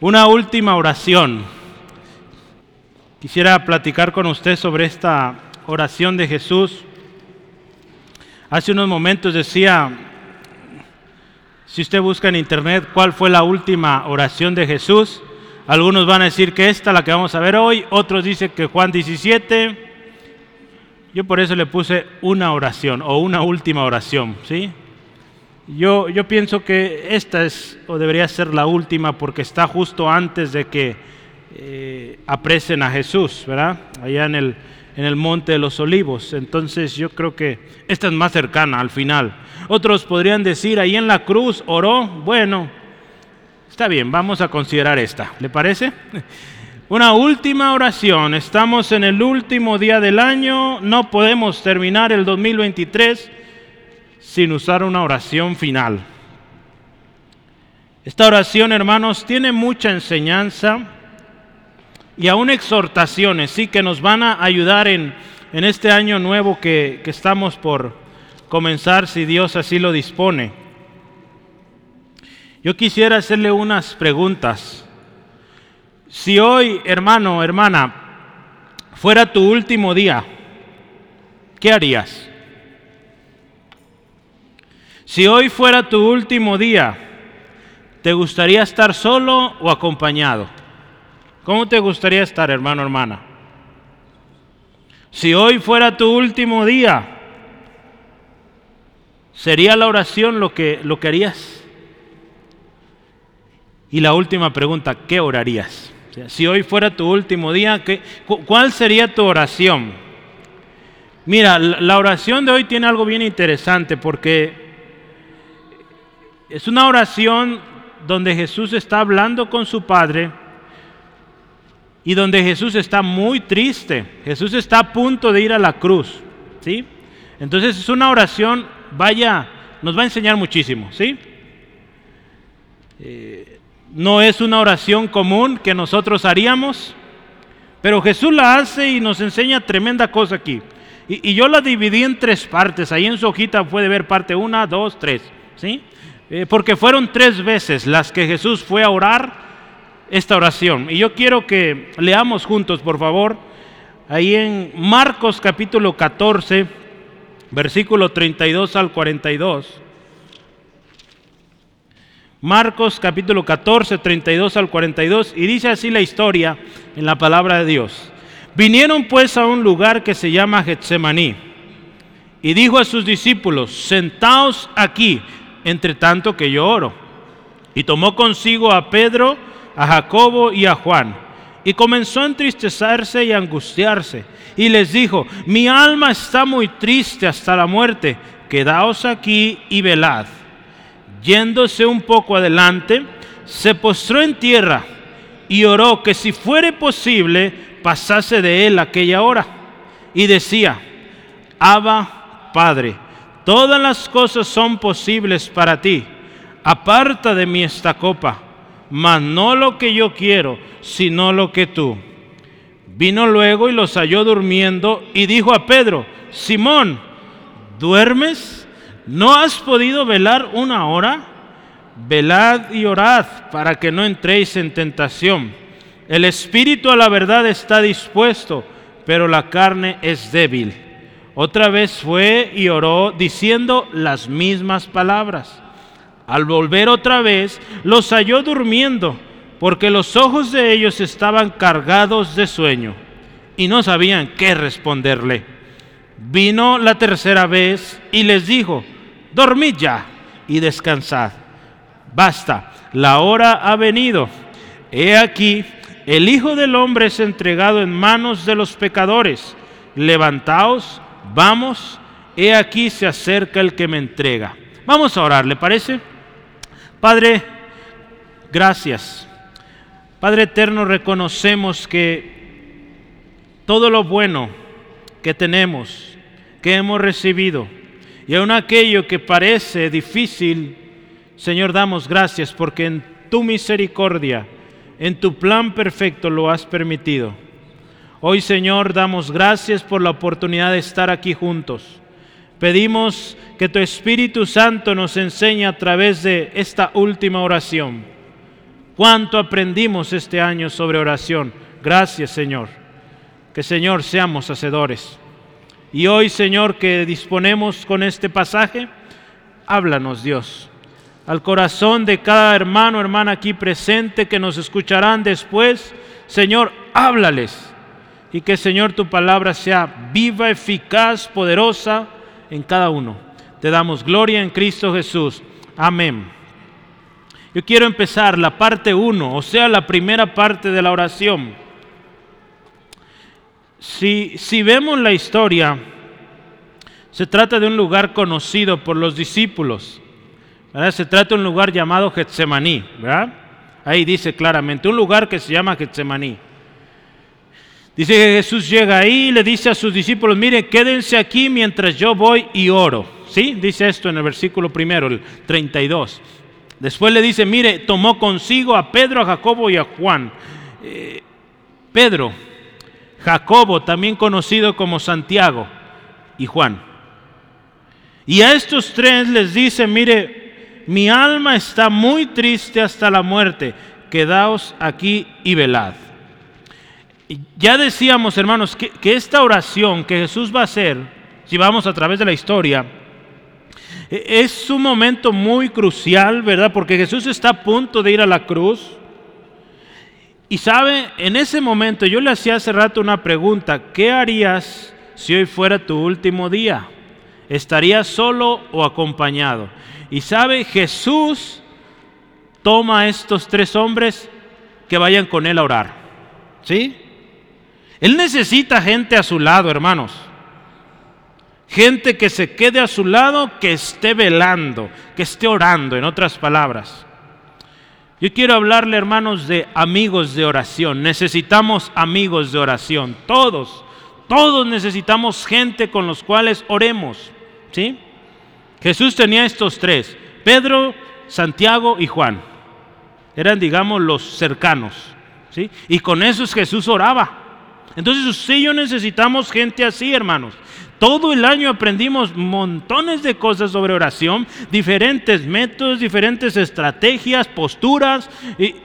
Una última oración. Quisiera platicar con usted sobre esta oración de Jesús. Hace unos momentos decía, si usted busca en internet cuál fue la última oración de Jesús, algunos van a decir que esta, la que vamos a ver hoy, otros dicen que Juan 17. Yo por eso le puse una oración o una última oración, ¿sí? Yo, yo pienso que esta es o debería ser la última porque está justo antes de que eh, aprecen a Jesús, ¿verdad? Allá en el, en el Monte de los Olivos. Entonces yo creo que esta es más cercana al final. Otros podrían decir, ahí en la cruz oró, bueno, está bien, vamos a considerar esta, ¿le parece? Una última oración, estamos en el último día del año, no podemos terminar el 2023 sin usar una oración final. Esta oración, hermanos, tiene mucha enseñanza y aún exhortaciones, sí, que nos van a ayudar en, en este año nuevo que, que estamos por comenzar, si Dios así lo dispone. Yo quisiera hacerle unas preguntas. Si hoy, hermano, hermana, fuera tu último día, ¿qué harías? Si hoy fuera tu último día, ¿te gustaría estar solo o acompañado? ¿Cómo te gustaría estar, hermano, hermana? Si hoy fuera tu último día, ¿sería la oración lo que, lo que harías? Y la última pregunta, ¿qué orarías? si hoy fuera tu último día, ¿qué, ¿cuál sería tu oración? Mira, la oración de hoy tiene algo bien interesante porque es una oración donde Jesús está hablando con su Padre y donde Jesús está muy triste. Jesús está a punto de ir a la cruz, ¿sí? Entonces es una oración, vaya, nos va a enseñar muchísimo, ¿sí? Eh, no es una oración común que nosotros haríamos, pero Jesús la hace y nos enseña tremenda cosa aquí. Y, y yo la dividí en tres partes. Ahí en su hojita puede ver parte una, dos, tres, ¿sí? Eh, porque fueron tres veces las que Jesús fue a orar esta oración. Y yo quiero que leamos juntos, por favor, ahí en Marcos capítulo 14, versículo 32 al 42. Marcos capítulo 14, 32 al 42, y dice así la historia en la palabra de Dios. Vinieron pues a un lugar que se llama Getsemaní, y dijo a sus discípulos, sentaos aquí entre tanto que yo oro. Y tomó consigo a Pedro, a Jacobo y a Juan. Y comenzó a entristecerse y angustiarse. Y les dijo, mi alma está muy triste hasta la muerte, quedaos aquí y velad. Yéndose un poco adelante, se postró en tierra y oró que si fuere posible pasase de él aquella hora. Y decía, Abba, Padre, Todas las cosas son posibles para ti. Aparta de mí esta copa, mas no lo que yo quiero, sino lo que tú. Vino luego y los halló durmiendo y dijo a Pedro, Simón, ¿duermes? ¿No has podido velar una hora? Velad y orad para que no entréis en tentación. El espíritu a la verdad está dispuesto, pero la carne es débil. Otra vez fue y oró diciendo las mismas palabras. Al volver otra vez, los halló durmiendo, porque los ojos de ellos estaban cargados de sueño y no sabían qué responderle. Vino la tercera vez y les dijo, dormid ya y descansad. Basta, la hora ha venido. He aquí, el Hijo del Hombre es entregado en manos de los pecadores. Levantaos vamos, he aquí se acerca el que me entrega. Vamos a orar, ¿le parece? Padre, gracias. Padre eterno, reconocemos que todo lo bueno que tenemos, que hemos recibido, y aun aquello que parece difícil, Señor, damos gracias porque en tu misericordia, en tu plan perfecto lo has permitido. Hoy, Señor, damos gracias por la oportunidad de estar aquí juntos. Pedimos que tu Espíritu Santo nos enseñe a través de esta última oración. Cuánto aprendimos este año sobre oración. Gracias, Señor. Que, Señor, seamos hacedores. Y hoy, Señor, que disponemos con este pasaje, háblanos, Dios, al corazón de cada hermano, hermana aquí presente que nos escucharán después. Señor, háblales. Y que, Señor, tu palabra sea viva, eficaz, poderosa en cada uno. Te damos gloria en Cristo Jesús. Amén. Yo quiero empezar la parte 1, o sea, la primera parte de la oración. Si, si vemos la historia, se trata de un lugar conocido por los discípulos. Se trata de un lugar llamado Getsemaní. Ahí dice claramente, un lugar que se llama Getsemaní. Dice que Jesús llega ahí y le dice a sus discípulos, mire, quédense aquí mientras yo voy y oro. ¿Sí? Dice esto en el versículo primero, el 32. Después le dice, mire, tomó consigo a Pedro, a Jacobo y a Juan. Eh, Pedro, Jacobo, también conocido como Santiago, y Juan. Y a estos tres les dice, mire, mi alma está muy triste hasta la muerte, quedaos aquí y velad. Ya decíamos, hermanos, que, que esta oración que Jesús va a hacer, si vamos a través de la historia, e, es un momento muy crucial, ¿verdad? Porque Jesús está a punto de ir a la cruz. Y sabe, en ese momento yo le hacía hace rato una pregunta, ¿qué harías si hoy fuera tu último día? ¿Estarías solo o acompañado? Y sabe, Jesús toma a estos tres hombres que vayan con él a orar. ¿Sí? Él necesita gente a su lado, hermanos. Gente que se quede a su lado, que esté velando, que esté orando, en otras palabras. Yo quiero hablarle, hermanos, de amigos de oración. Necesitamos amigos de oración. Todos, todos necesitamos gente con los cuales oremos. ¿Sí? Jesús tenía estos tres, Pedro, Santiago y Juan. Eran, digamos, los cercanos. ¿Sí? Y con esos Jesús oraba. Entonces usted y yo necesitamos gente así, hermanos. Todo el año aprendimos montones de cosas sobre oración, diferentes métodos, diferentes estrategias, posturas.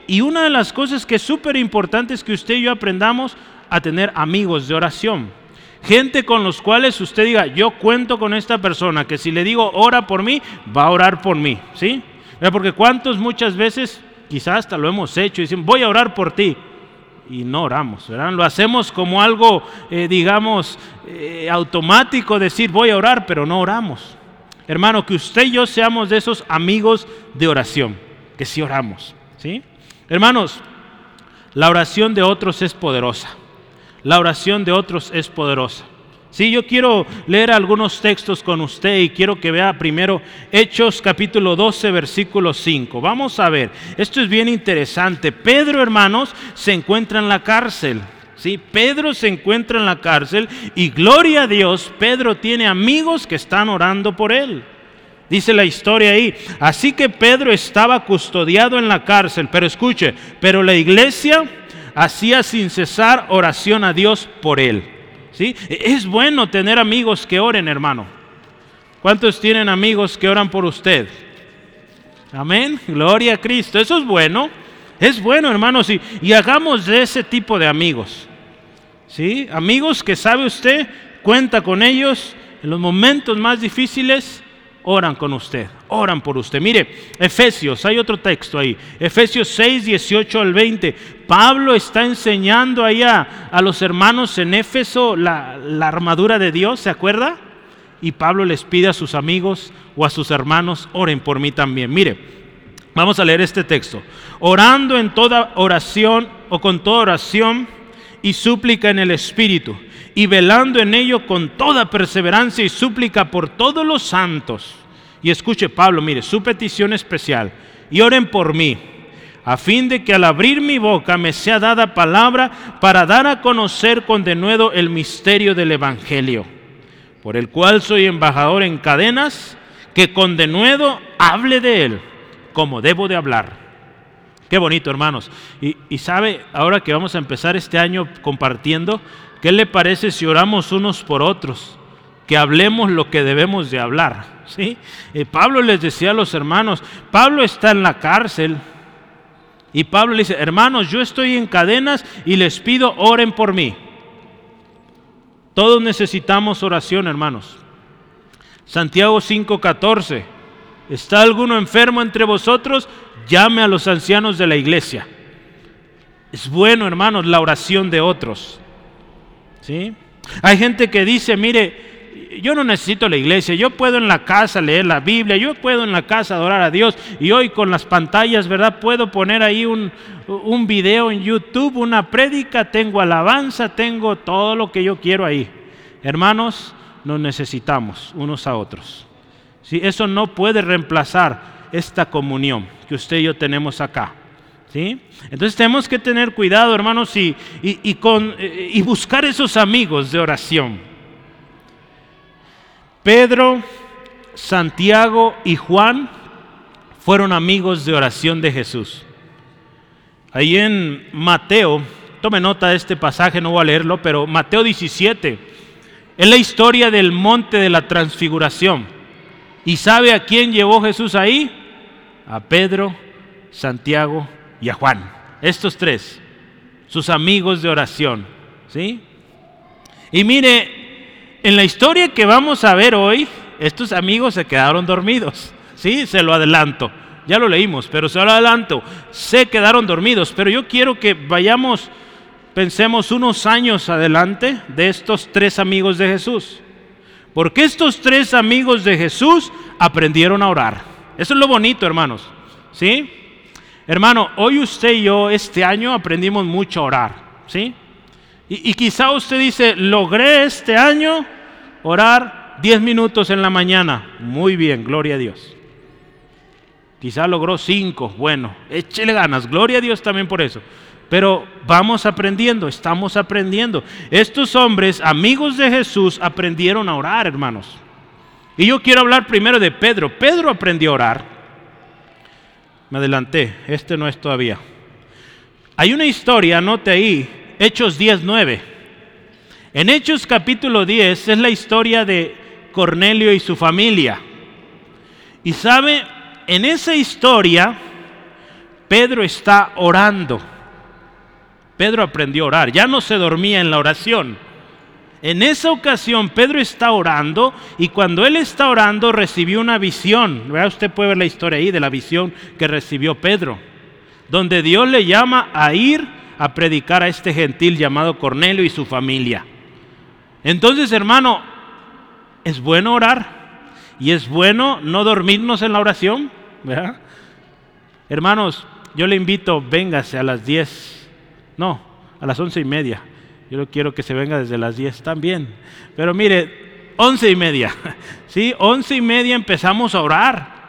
Y, una de las cosas que es súper importante es que usted y yo aprendamos a tener amigos de oración. Gente con los cuales usted diga, yo cuento con esta persona, que si le digo ora por mí, va a orar por mí. ¿Sí? Porque cuántos muchas veces, quizás hasta lo hemos hecho, dicen, voy a orar por ti y no oramos, ¿verdad? Lo hacemos como algo, eh, digamos, eh, automático, decir voy a orar, pero no oramos. Hermano, que usted y yo seamos de esos amigos de oración, que sí oramos, ¿sí? Hermanos, la oración de otros es poderosa. La oración de otros es poderosa. Sí, yo quiero leer algunos textos con usted y quiero que vea primero Hechos capítulo 12, versículo 5. Vamos a ver, esto es bien interesante. Pedro, hermanos, se encuentra en la cárcel. Sí, Pedro se encuentra en la cárcel y gloria a Dios, Pedro tiene amigos que están orando por él. Dice la historia ahí. Así que Pedro estaba custodiado en la cárcel, pero escuche, pero la iglesia hacía sin cesar oración a Dios por él. Es bueno tener amigos que oren, hermano. ¿Cuántos tienen amigos que oran por usted? Amén. Gloria a Cristo. Eso es bueno. Es bueno, hermanos, y, y hagamos de ese tipo de amigos. ¿Sí? Amigos que sabe usted, cuenta con ellos en los momentos más difíciles oran con usted, oran por usted. Mire, Efesios, hay otro texto ahí, Efesios 6, 18 al 20. Pablo está enseñando allá a los hermanos en Éfeso la, la armadura de Dios, ¿se acuerda? Y Pablo les pide a sus amigos o a sus hermanos, oren por mí también. Mire, vamos a leer este texto. Orando en toda oración o con toda oración y súplica en el Espíritu y velando en ello con toda perseverancia y súplica por todos los santos. Y escuche Pablo, mire, su petición especial, y oren por mí, a fin de que al abrir mi boca me sea dada palabra para dar a conocer con denuedo el misterio del Evangelio, por el cual soy embajador en cadenas, que con denuedo hable de él como debo de hablar. Qué bonito, hermanos. Y, y sabe, ahora que vamos a empezar este año compartiendo, ¿Qué le parece si oramos unos por otros? Que hablemos lo que debemos de hablar. ¿sí? Eh, Pablo les decía a los hermanos, Pablo está en la cárcel. Y Pablo dice, hermanos, yo estoy en cadenas y les pido, oren por mí. Todos necesitamos oración, hermanos. Santiago 5:14. ¿Está alguno enfermo entre vosotros? Llame a los ancianos de la iglesia. Es bueno, hermanos, la oración de otros. ¿Sí? Hay gente que dice, mire, yo no necesito la iglesia, yo puedo en la casa leer la Biblia, yo puedo en la casa adorar a Dios y hoy con las pantallas, ¿verdad? Puedo poner ahí un, un video en YouTube, una prédica, tengo alabanza, tengo todo lo que yo quiero ahí. Hermanos, nos necesitamos unos a otros. ¿Sí? Eso no puede reemplazar esta comunión que usted y yo tenemos acá. ¿Sí? Entonces tenemos que tener cuidado, hermanos, y, con, eh, y buscar esos amigos de oración. Pedro, Santiago y Juan fueron amigos de oración de Jesús. Ahí en Mateo, tome nota de este pasaje, no voy a leerlo, pero Mateo 17 es la historia del monte de la transfiguración. ¿Y sabe a quién llevó Jesús ahí? A Pedro, Santiago y a Juan. Estos tres, sus amigos de oración. ¿Sí? Y mire, en la historia que vamos a ver hoy, estos amigos se quedaron dormidos. Sí, se lo adelanto. Ya lo leímos, pero se lo adelanto. Se quedaron dormidos. Pero yo quiero que vayamos, pensemos unos años adelante de estos tres amigos de Jesús. Porque estos tres amigos de Jesús aprendieron a orar. Eso es lo bonito, hermanos. ¿Sí? Hermano, hoy usted y yo este año aprendimos mucho a orar, ¿sí? Y, quizá usted dice, logré este año orar 10 minutos en la mañana. Muy bien, gloria a Dios. Quizá logró 5, bueno, échele ganas, gloria a Dios también por eso. Pero vamos aprendiendo, estamos aprendiendo. Estos hombres, amigos de Jesús, aprendieron a orar, hermanos. Y yo quiero hablar primero de Pedro. Pedro aprendió a orar. Me adelanté, este no es todavía. Hay una historia, anote ahí, Hechos 10.9. En Hechos capítulo 10 es la historia de Cornelio y su familia. Y sabe, en esa historia Pedro está orando. Pedro aprendió a orar, ya no se dormía en la oración en esa ocasión Pedro está orando y cuando él está orando recibió una visión. Usted puede ver la historia ahí de la visión que recibió Pedro, donde Dios le llama a ir a predicar a este gentil llamado Cornelio y su familia. Entonces, hermano, es bueno orar y es bueno no dormirnos en la oración. Hermanos, yo le invito, véngase a las 10, no, a las once y media yo quiero que se venga desde las 10 también. Pero mire, once y media. ¿Sí? Once y media empezamos a orar.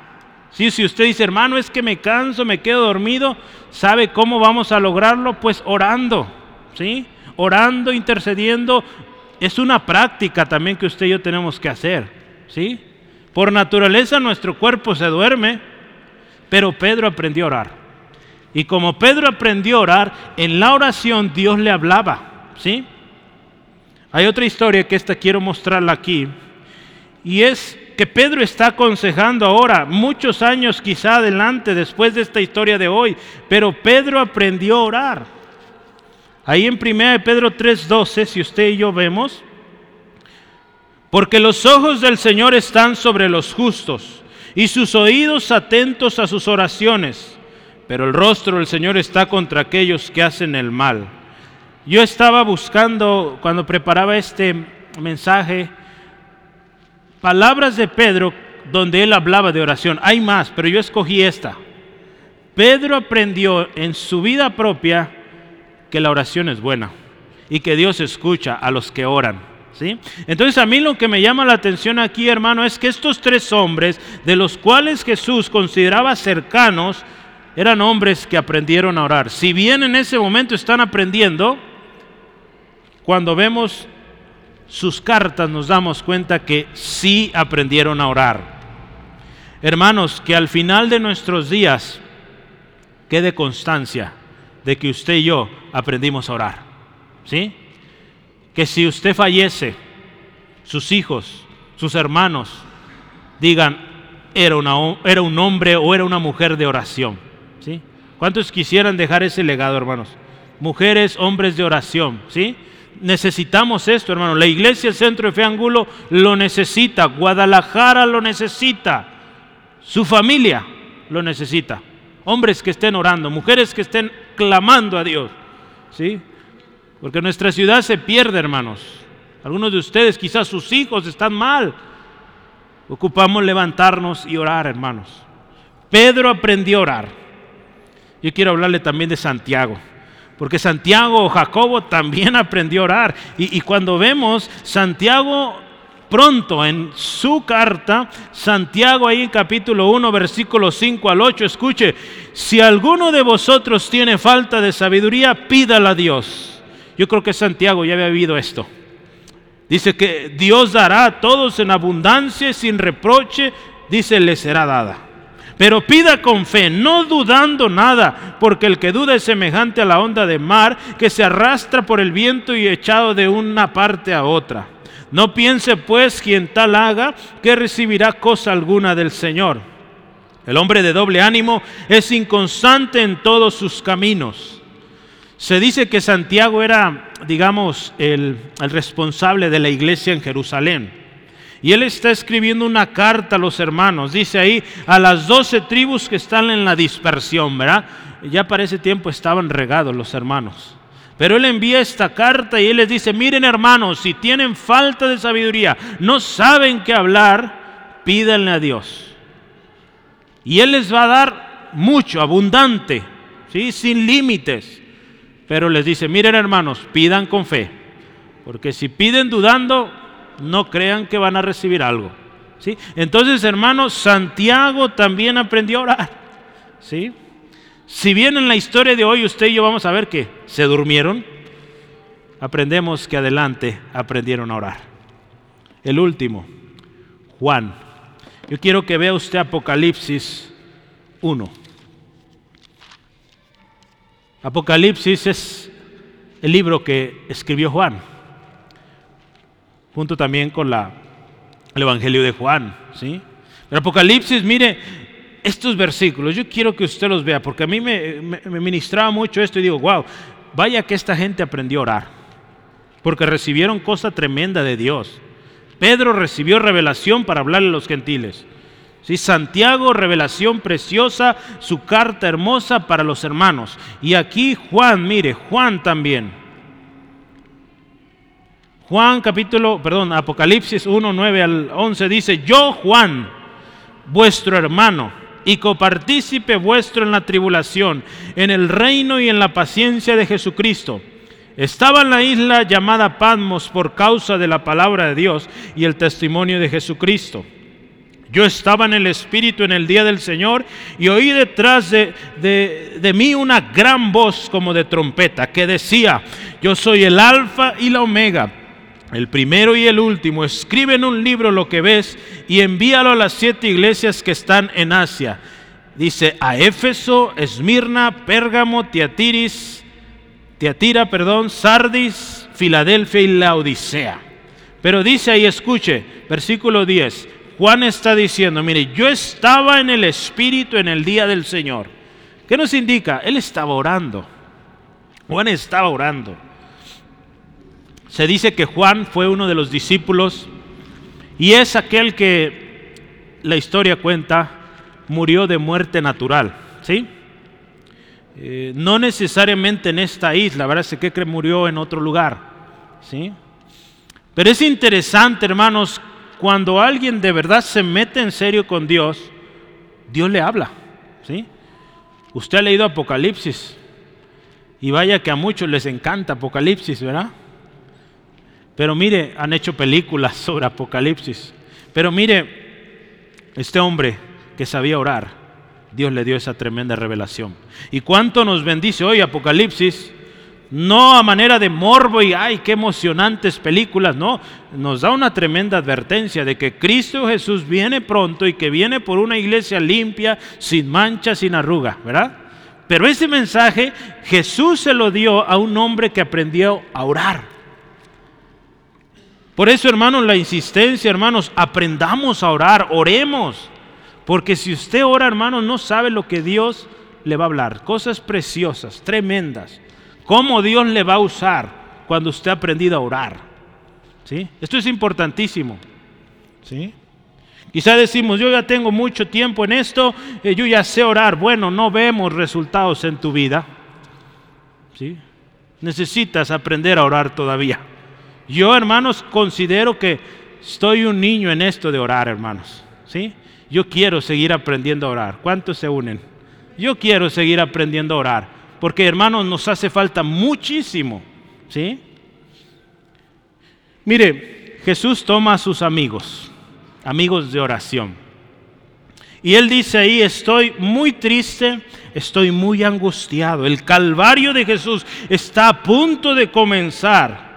¿Sí? Si usted dice, hermano, es que me canso, me quedo dormido, ¿sabe cómo vamos a lograrlo? Pues orando. ¿Sí? Orando, intercediendo. Es una práctica también que usted y yo tenemos que hacer. ¿Sí? Por naturaleza nuestro cuerpo se duerme, pero Pedro aprendió a orar. Y como Pedro aprendió a orar, en la oración Dios le hablaba. ¿Sí? Hay otra historia que esta quiero mostrarla aquí. Y es que Pedro está aconsejando ahora, muchos años quizá adelante, después de esta historia de hoy, pero Pedro aprendió a orar. Ahí en 1 Pedro 3:12, si usted y yo vemos, porque los ojos del Señor están sobre los justos y sus oídos atentos a sus oraciones, pero el rostro del Señor está contra aquellos que hacen el mal. Yo estaba buscando, cuando preparaba este mensaje, palabras de Pedro donde él hablaba de oración. Hay más, pero yo escogí esta. Pedro aprendió en su vida propia que la oración es buena y que Dios escucha a los que oran. ¿sí? Entonces a mí lo que me llama la atención aquí, hermano, es que estos tres hombres, de los cuales Jesús consideraba cercanos, eran hombres que aprendieron a orar. Si bien en ese momento están aprendiendo, cuando vemos sus cartas nos damos cuenta que sí aprendieron a orar. Hermanos, que al final de nuestros días quede constancia de que usted y yo aprendimos a orar. ¿Sí? Que si usted fallece, sus hijos, sus hermanos, digan, era, una, era un hombre o era una mujer de oración. ¿Sí? ¿Cuántos quisieran dejar ese legado, hermanos? Mujeres, hombres de oración, ¿sí? Necesitamos esto, hermano. La iglesia Centro de Fe Angulo lo necesita. Guadalajara lo necesita. Su familia lo necesita. Hombres que estén orando, mujeres que estén clamando a Dios. ¿Sí? Porque nuestra ciudad se pierde, hermanos. Algunos de ustedes, quizás sus hijos están mal. Ocupamos levantarnos y orar, hermanos. Pedro aprendió a orar. Yo quiero hablarle también de Santiago. Porque Santiago o Jacobo también aprendió a orar. Y, y cuando vemos Santiago pronto en su carta, Santiago ahí en capítulo 1, versículo 5 al 8, escuche, si alguno de vosotros tiene falta de sabiduría, pídala a Dios. Yo creo que Santiago ya había vivido esto. Dice que Dios dará a todos en abundancia, sin reproche, dice, le será dada. Pero pida con fe, no dudando nada, porque el que duda es semejante a la onda de mar que se arrastra por el viento y echado de una parte a otra. No piense pues quien tal haga que recibirá cosa alguna del Señor. El hombre de doble ánimo es inconstante en todos sus caminos. Se dice que Santiago era, digamos, el, responsable de la iglesia en Jerusalén. Y él está escribiendo una carta a los hermanos. Dice ahí a las doce tribus que están en la dispersión, ¿verdad? Ya para ese tiempo estaban regados los hermanos. Pero él envía esta carta y él les dice, miren hermanos, si tienen falta de sabiduría, no saben qué hablar, pídanle a Dios. Y él les va a dar mucho, abundante, ¿sí? sin límites. Pero les dice, miren hermanos, pidan con fe. Porque si piden dudando, no crean que van a recibir algo. ¿sí? Entonces, hermanos, Santiago también aprendió a orar. ¿sí? Si bien en la historia de hoy usted y yo vamos a ver que se durmieron, aprendemos que adelante aprendieron a orar. El último, Juan. Yo quiero que vea usted Apocalipsis 1. Apocalipsis es el libro que escribió Juan, junto también con la, el Evangelio de Juan. ¿sí? Pero Apocalipsis, mire, estos versículos, yo quiero que usted los vea, porque a mí me, me, me ministraba mucho esto y digo, wow, vaya que esta gente aprendió a orar, porque recibieron cosa tremenda de Dios. Pedro recibió revelación para hablarle a los gentiles. ¿Sí? Santiago, revelación preciosa, su carta hermosa para los hermanos. Y aquí Juan, mire, Juan también. Juan capítulo, perdón, Apocalipsis 1, 9 al 11 dice, yo Juan, vuestro hermano y copartícipe vuestro en la tribulación, en el reino y en la paciencia de Jesucristo. Estaba en la isla llamada Patmos por causa de la palabra de Dios y el testimonio de Jesucristo. Yo estaba en el Espíritu en el día del Señor y oí detrás de, de, de, mí una gran voz como de trompeta que decía, yo soy el alfa y la omega, el primero y el último. Escribe en un libro lo que ves y envíalo a las siete iglesias que están en Asia. Dice a Éfeso, Esmirna, Pérgamo, Tiatiris, Tiatira, perdón, Sardis, Filadelfia y la Odisea. Pero dice ahí, escuche, versículo 10. Juan está diciendo, mire, yo estaba en el Espíritu en el día del Señor. ¿Qué nos indica? Él estaba orando. Juan estaba orando. Se dice que Juan fue uno de los discípulos y es aquel que la historia cuenta murió de muerte natural, ¿sí? Eh, no necesariamente en esta isla, ¿verdad? Se que murió en otro lugar, ¿sí? Pero es interesante, hermanos, cuando alguien de verdad se mete en serio con Dios, Dios le habla. ¿sí? Usted ha leído Apocalipsis y vaya que a muchos les encanta Apocalipsis, ¿verdad? Pero mire, han hecho películas sobre Apocalipsis. Pero mire, este hombre que sabía orar, Dios le dio esa tremenda revelación. ¿Y cuánto nos bendice hoy Apocalipsis? no a manera de morbo y ay, qué emocionantes películas, no, nos da una tremenda advertencia de que Cristo Jesús viene pronto y que viene por una iglesia limpia, sin mancha, sin arruga, ¿verdad? Pero ese mensaje Jesús se lo dio a un hombre que aprendió a orar. Por eso, hermanos, la insistencia, hermanos, aprendamos a orar, oremos. Porque si usted ora, hermanos, no sabe lo que Dios le va a hablar, cosas preciosas, tremendas. Cómo Dios le va a usar cuando usted ha aprendido a orar. ¿Sí? Esto es importantísimo. ¿Sí? Quizá decimos, yo ya tengo mucho tiempo en esto, eh, yo ya sé orar. Bueno, no vemos resultados en tu vida. ¿Sí? Necesitas aprender a orar todavía. Yo, hermanos, considero que estoy un niño en esto de orar, hermanos. ¿Sí? Yo quiero seguir aprendiendo a orar. ¿Cuántos se unen? Yo quiero seguir aprendiendo a orar. Porque, hermanos, nos hace falta muchísimo. ¿Sí? Mire, Jesús toma a sus amigos amigos de oración. Y él dice ahí, estoy muy triste, estoy muy angustiado. El calvario de Jesús está a punto de comenzar.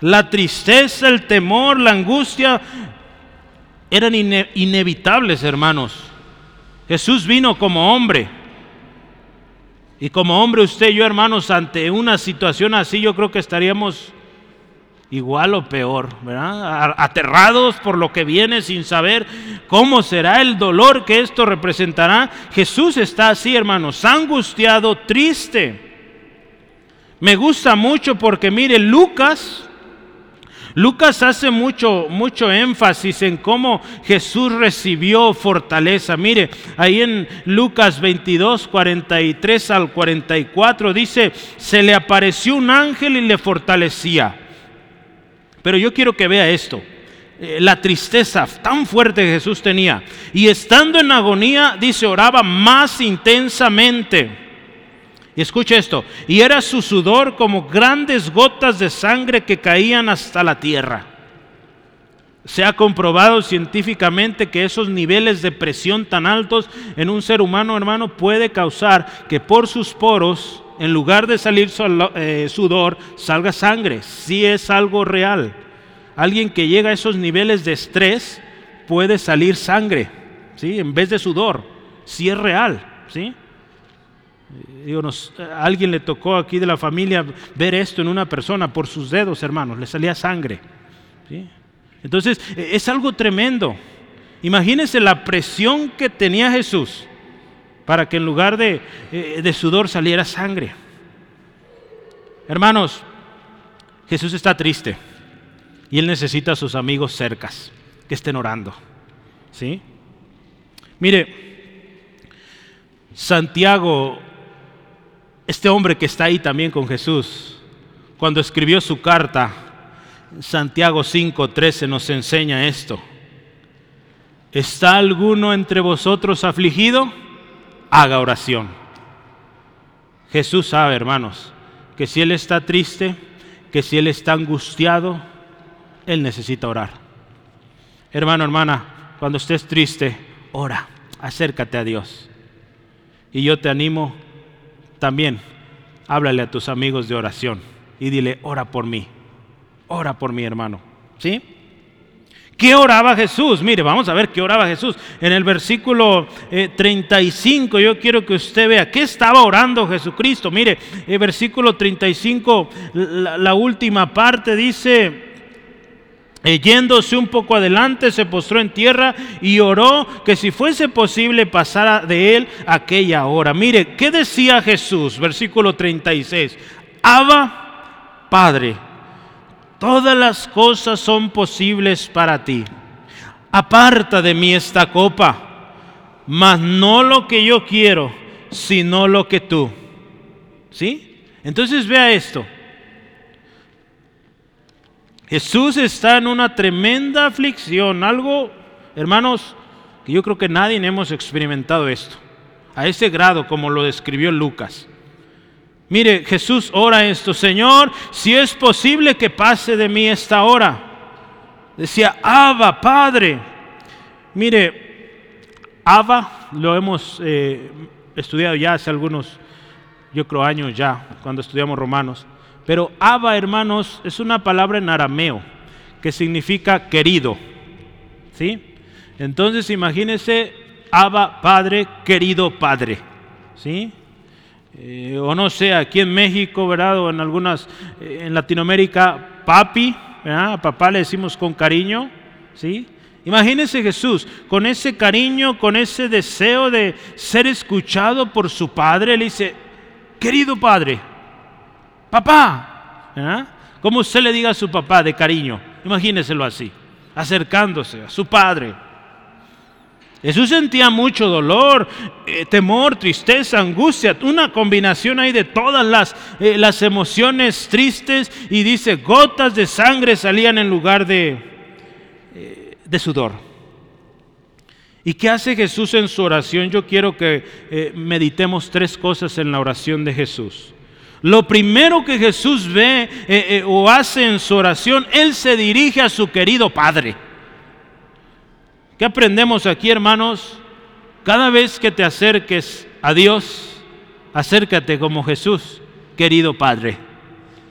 La tristeza, el temor, la angustia eran inevitables, hermanos. Jesús vino como hombre. Y como hombre usted y yo, hermanos, ante una situación así, yo creo que estaríamos igual o peor, ¿verdad? Aterrados por lo que viene sin saber cómo será el dolor que esto representará. Jesús está así, hermanos, angustiado, triste. Me gusta mucho porque mire, Lucas, Lucas hace mucho, mucho énfasis en cómo Jesús recibió fortaleza. Mire, ahí en Lucas 22, 43 al 44 dice, se le apareció un ángel y le fortalecía pero yo quiero que vea esto. Eh, la tristeza tan fuerte que Jesús tenía. Y estando en agonía, dice, oraba más intensamente. Y escucha esto. Y era su sudor como grandes gotas de sangre que caían hasta la tierra. Se ha comprobado científicamente que esos niveles de presión tan altos en un ser humano, hermano, puede causar que por sus poros en lugar de salir eh, sudor, salga sangre. Si es algo real. Alguien que llega a esos niveles de estrés puede salir sangre, ¿sí? En vez de sudor. Si es real, ¿sí? Digo, a alguien le tocó aquí de la familia ver esto en una persona por sus dedos, hermanos, le salía sangre. Entonces, e, es algo tremendo. Imagínense la presión que tenía Jesús para que en lugar de, eh, de sudor saliera sangre. Hermanos, Jesús está triste y él necesita a sus amigos cercas que estén orando. ¿Sí? Mire, Santiago, este hombre que está ahí también con Jesús, cuando escribió su carta, Santiago 5:13 nos enseña esto. ¿Está alguno entre vosotros afligido? haga oración. Jesús sabe, hermanos, que si Él está triste, que si Él está angustiado, Él necesita orar. Hermano, hermana, cuando estés triste, ora, acércate a Dios. Y yo te animo también, háblale a tus amigos de oración y dile, ora por mí, ora por mi hermano. ¿Sí? ¿Qué oraba Jesús? Mire, vamos a ver qué oraba Jesús. En el versículo 35 eh, yo quiero que usted vea qué estaba orando Jesucristo. Mire, el versículo 35, la, última parte dice, eh, yéndose un poco adelante, se postró en tierra y oró que si fuese posible pasara de él aquella hora. Mire, ¿qué decía Jesús? Versículo 36. Abba, Padre todas las cosas son posibles para ti. Aparta de mí esta copa, mas no lo que yo quiero, sino lo que tú. ¿Sí? Entonces vea esto. Jesús está en una tremenda aflicción, algo, hermanos, que yo creo que nadie hemos experimentado esto, a ese grado como lo describió Lucas. Mire, Jesús ora esto, Señor, si es posible que pase de mí esta hora. Decía, Abba, Padre. Mire, Abba lo hemos eh, estudiado ya hace algunos, yo creo, años ya, cuando estudiamos Romanos. Pero Abba, hermanos, es una palabra en arameo que significa querido. ¿Sí? Entonces imagínense, Abba, Padre, querido Padre. ¿Sí? Eh, o no sé, aquí en México, ¿verdad? O en algunas, eh, en Latinoamérica, papi, ¿verdad? A papá le decimos con cariño, ¿sí? Imagínense Jesús con ese cariño, con ese deseo de ser escuchado por su padre. Le dice, querido padre, papá, ¿verdad? Como usted le diga a su papá de cariño, imagíneselo así, acercándose a su padre. Jesús sentía mucho dolor, eh, temor, tristeza, angustia, una combinación ahí de todas las, eh, las emociones tristes y dice, gotas de sangre salían en lugar de, eh, de sudor. ¿Y qué hace Jesús en su oración? Yo quiero que meditemos tres cosas en la oración de Jesús. Lo primero que Jesús ve o hace en su oración, Él se dirige a su querido Padre. ¿Qué aprendemos aquí, hermanos? Cada vez que te acerques a Dios, acércate como Jesús, querido Padre.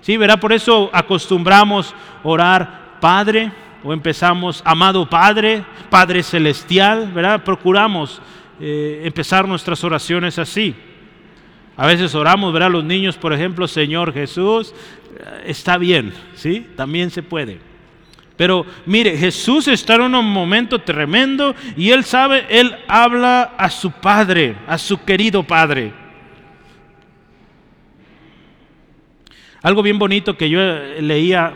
Sí, verá, por eso acostumbramos orar Padre o empezamos amado Padre, Padre celestial, ¿verdad? Procuramos eh, empezar nuestras oraciones así. A veces oramos, ¿verdad? Los niños, por ejemplo, Señor Jesús, eh, está bien, ¿sí? También se puede. Pero mire, Jesús está en un momento tremendo y él sabe, él habla a su padre, a su querido padre. Algo bien bonito que yo leía,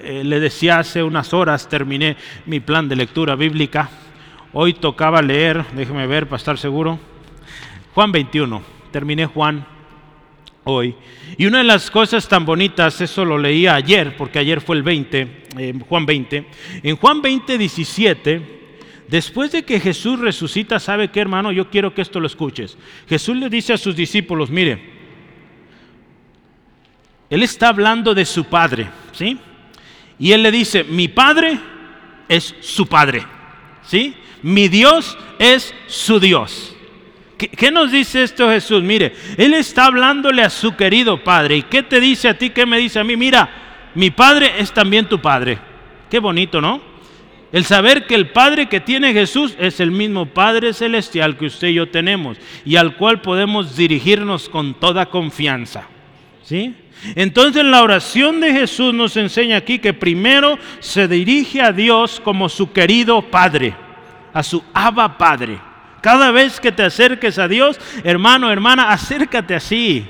eh, le decía hace unas horas, terminé mi plan de lectura bíblica. Hoy tocaba leer, déjeme ver para estar seguro, Juan 21. Terminé Juan hoy. Y una de las cosas tan bonitas, eso lo leía ayer, porque ayer fue el 20, eh, Juan 20. En Juan 20, 17, después de que Jesús resucita, ¿sabe qué hermano? Yo quiero que esto lo escuches. Jesús le dice a sus discípulos, mire, Él está hablando de su Padre, ¿sí? Y Él le dice, mi Padre es su Padre, ¿sí? Mi Dios es su Dios. ¿Qué, nos dice esto Jesús? Mire, Él está hablándole a su querido Padre. ¿Y qué te dice a ti? ¿Qué me dice a mí? Mira, mi Padre es también tu Padre. Qué bonito, ¿no? El saber que el Padre que tiene Jesús es el mismo Padre celestial que usted y yo tenemos y al cual podemos dirigirnos con toda confianza. ¿Sí? Entonces la oración de Jesús nos enseña aquí que primero se dirige a Dios como su querido Padre, a su Abba Padre. Cada vez que te acerques a Dios, hermano, hermana, acércate así.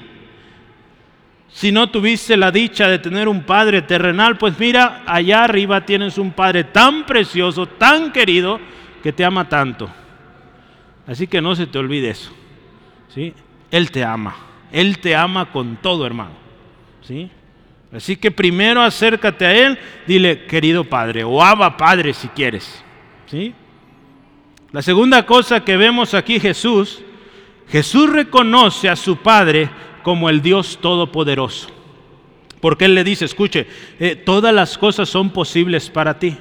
Si no tuviste la dicha de tener un Padre terrenal, pues mira, allá arriba tienes un Padre tan precioso, tan querido, que te ama tanto. Así que no se te olvide eso. ¿sí? Él te ama. Él te ama con todo, hermano. ¿sí? Así que primero acércate a Él, dile, querido Padre, o Abba Padre si quieres. ¿sí? La segunda cosa que vemos aquí Jesús, Jesús reconoce a su Padre como el Dios Todopoderoso. Porque Él le dice, escuche, eh, todas las cosas son posibles para ti.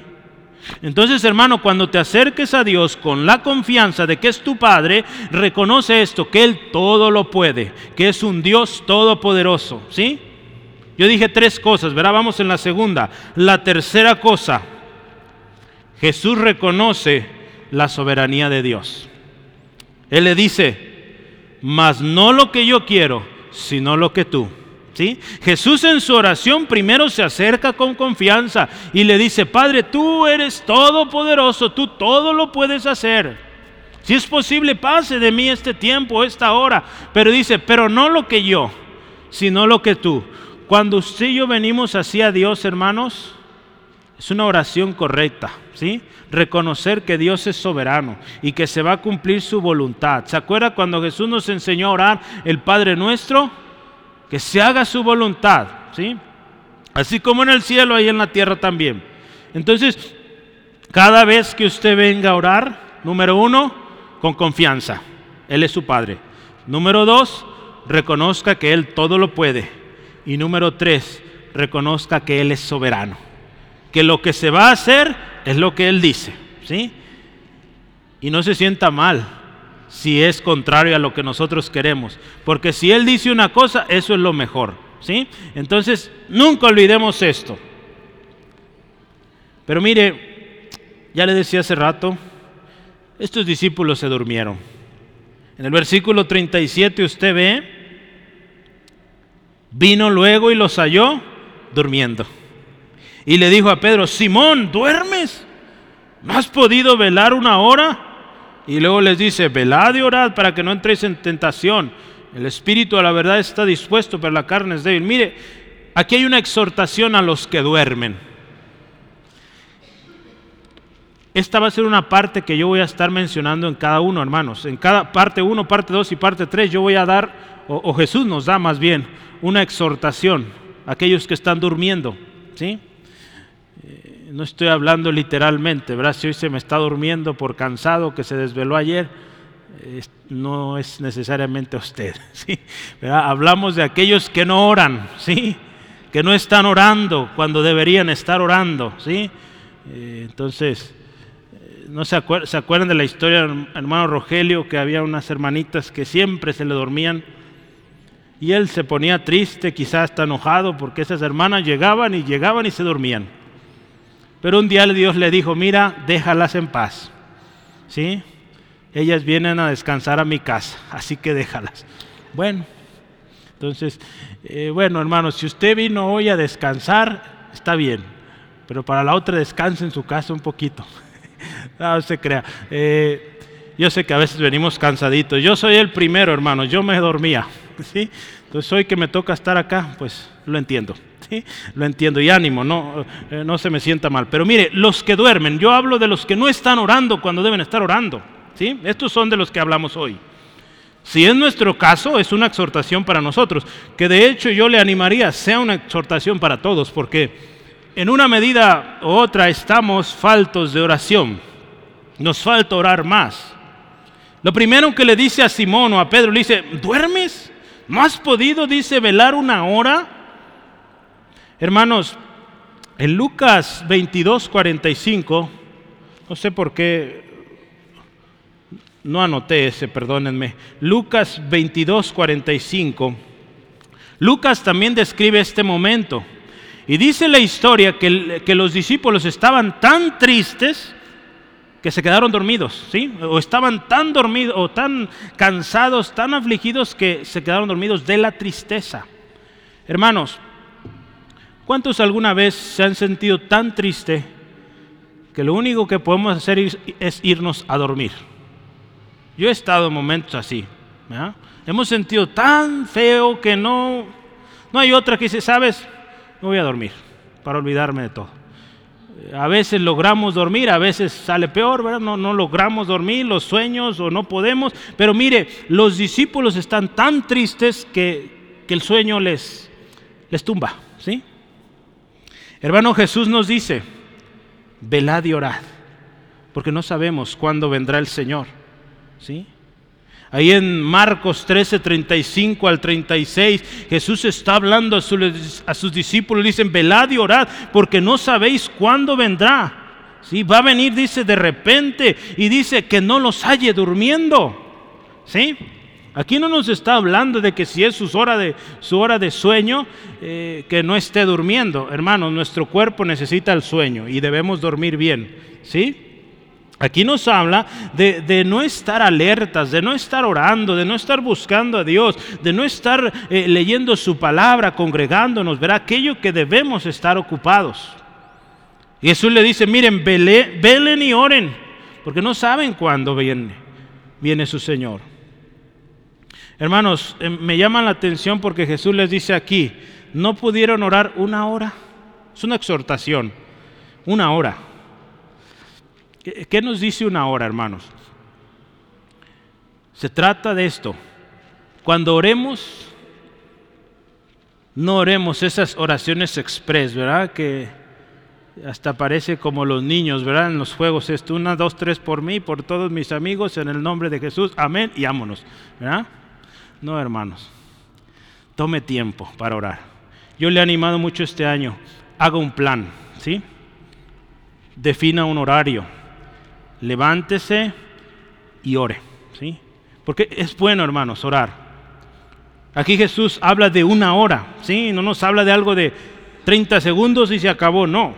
Entonces, hermano, cuando te acerques a Dios con la confianza de que es tu Padre, reconoce esto, que Él todo lo puede, que es un Dios todopoderoso. ¿Sí? Yo dije tres cosas, ¿verdad? Vamos en la segunda. La tercera cosa, Jesús reconoce la soberanía de Dios. Él le dice, mas no lo que yo quiero, sino lo que tú. ¿Sí? Jesús en su oración primero se acerca con confianza y le dice, Padre, tú eres todopoderoso, tú todo lo puedes hacer. Si es posible, pase de mí este tiempo, esta hora. Pero dice, pero no lo que yo, sino lo que tú. Cuando usted y yo venimos así a Dios, hermanos, es una oración correcta, ¿sí? Reconocer que Dios es soberano y que se va a cumplir su voluntad. ¿Se acuerda cuando Jesús nos enseñó a orar el Padre nuestro? Que se haga su voluntad, ¿sí? Así como en el cielo, y en la tierra también. Entonces, cada vez que usted venga a orar, número uno, con confianza. Él es su Padre. Número dos, reconozca que Él todo lo puede. Y número tres, reconozca que Él es soberano que lo que se va a hacer es lo que Él dice, ¿sí? Y no se sienta mal si es contrario a lo que nosotros queremos, porque si Él dice una cosa, eso es lo mejor, ¿sí? Entonces, nunca olvidemos esto. Pero mire, ya le decía hace rato, estos discípulos se durmieron. En el versículo 37 usted ve, vino luego y los halló durmiendo. Y le dijo a Pedro, Simón, ¿duermes? ¿No has podido velar una hora? Y luego les dice, velad y orad para que no entréis en tentación. El espíritu a la verdad está dispuesto, pero la carne es débil. Mire, aquí hay una exhortación a los que duermen. Esta va a ser una parte que yo voy a estar mencionando en cada uno, hermanos. En cada parte 1, parte 2 y parte 3 yo voy a dar, o, Jesús nos da más bien, una exhortación a aquellos que están durmiendo. ¿sí? Eh, no estoy hablando literalmente, ¿verdad? Si hoy se me está durmiendo por cansado que se desveló ayer, no es necesariamente usted. ¿sí? Hablamos de aquellos que no oran, ¿sí? que no están orando cuando deberían estar orando. ¿sí? Eh, entonces, eh, ¿no se, se acuerdan de la historia del hermano Rogelio que había unas hermanitas que siempre se le dormían? Y él se ponía triste, quizás está enojado, porque esas hermanas llegaban y llegaban y se dormían. Pero un día Dios le dijo, mira, déjalas en paz. ¿Sí? ellas vienen a descansar a mi casa, así que déjalas. Bueno, entonces, eh, bueno hermanos, si usted vino hoy a descansar, está bien, pero para la otra descanse en su casa un poquito. no se crea. Eh, yo sé que a veces venimos cansaditos. Yo soy el primero, hermano, yo me dormía. ¿sí? Entonces hoy que me toca estar acá, pues lo entiendo. ¿Sí? Lo entiendo y ánimo, no, eh, no se me sienta mal. Pero mire, los que duermen, yo hablo de los que no están orando cuando deben estar orando. Estos son de los que hablamos hoy. Si es nuestro caso, es una exhortación para nosotros, que de hecho yo le animaría, sea una exhortación para todos, porque en una medida u otra estamos faltos de oración. Nos falta orar más. Lo primero que le dice a Simón o a Pedro, le dice, ¿duermes? ¿No has podido, dice, velar una hora? Hermanos, en Lucas 22, 45, no sé por qué no anoté ese, perdónenme. Lucas 22, 45. Lucas también describe este momento. Y dice la historia que, que, los discípulos estaban tan tristes que se quedaron dormidos, ¿sí? O estaban tan dormidos, o tan cansados, tan afligidos que se quedaron dormidos de la tristeza. Hermanos, ¿cuántos alguna vez se han sentido tan triste que lo único que podemos hacer es irnos a dormir? Yo he estado en momentos así. Hemos sentido tan feo que no, no hay otra que dice, sabes, me voy a dormir para olvidarme de todo. A veces logramos dormir, a veces sale peor, ¿verdad? No, no logramos dormir, los sueños o no podemos. Pero mire, los discípulos están tan tristes que, que el sueño les, les tumba. Hermano Jesús nos dice, velad y orad, porque no sabemos cuándo vendrá el Señor. ¿Sí? Ahí en Marcos 13, 35 al 36, Jesús está hablando a, a sus discípulos, dicen, velad y orad, porque no sabéis cuándo vendrá. ¿Sí? Va a venir, dice, de repente, y dice que no los halle durmiendo. ¿Sí? Aquí no nos está hablando de que si es su hora de, su hora de sueño, eh, que no esté durmiendo. Hermanos, nuestro cuerpo necesita el sueño y debemos dormir bien. ¿Sí? Aquí nos habla de, no estar alertas, de no estar orando, de no estar buscando a Dios, de no estar eh, leyendo su palabra, congregándonos, verá aquello que debemos estar ocupados. Jesús le dice, miren, velen y oren, porque no saben cuándo viene, viene su Señor. Hermanos, eh, me llama la atención porque Jesús les dice aquí, no pudieron orar una hora. Es una exhortación, una hora. ¿Qué nos dice una hora, hermanos? Se trata de esto. Cuando oremos, no oremos esas oraciones express, ¿verdad? Que hasta parece como los niños, ¿verdad? En los juegos, esto, una, dos, tres por mí, por todos mis amigos, en el nombre de Jesús, amén, y ámonos, ¿verdad? No, hermanos, tome tiempo para orar. Yo le he animado mucho este año, haga un plan, ¿sí? Defina un horario, levántese y ore. ¿sí? Porque es bueno, hermanos, orar. Aquí Jesús habla de una hora, ¿sí? no nos habla de algo de 30 segundos y se acabó, no.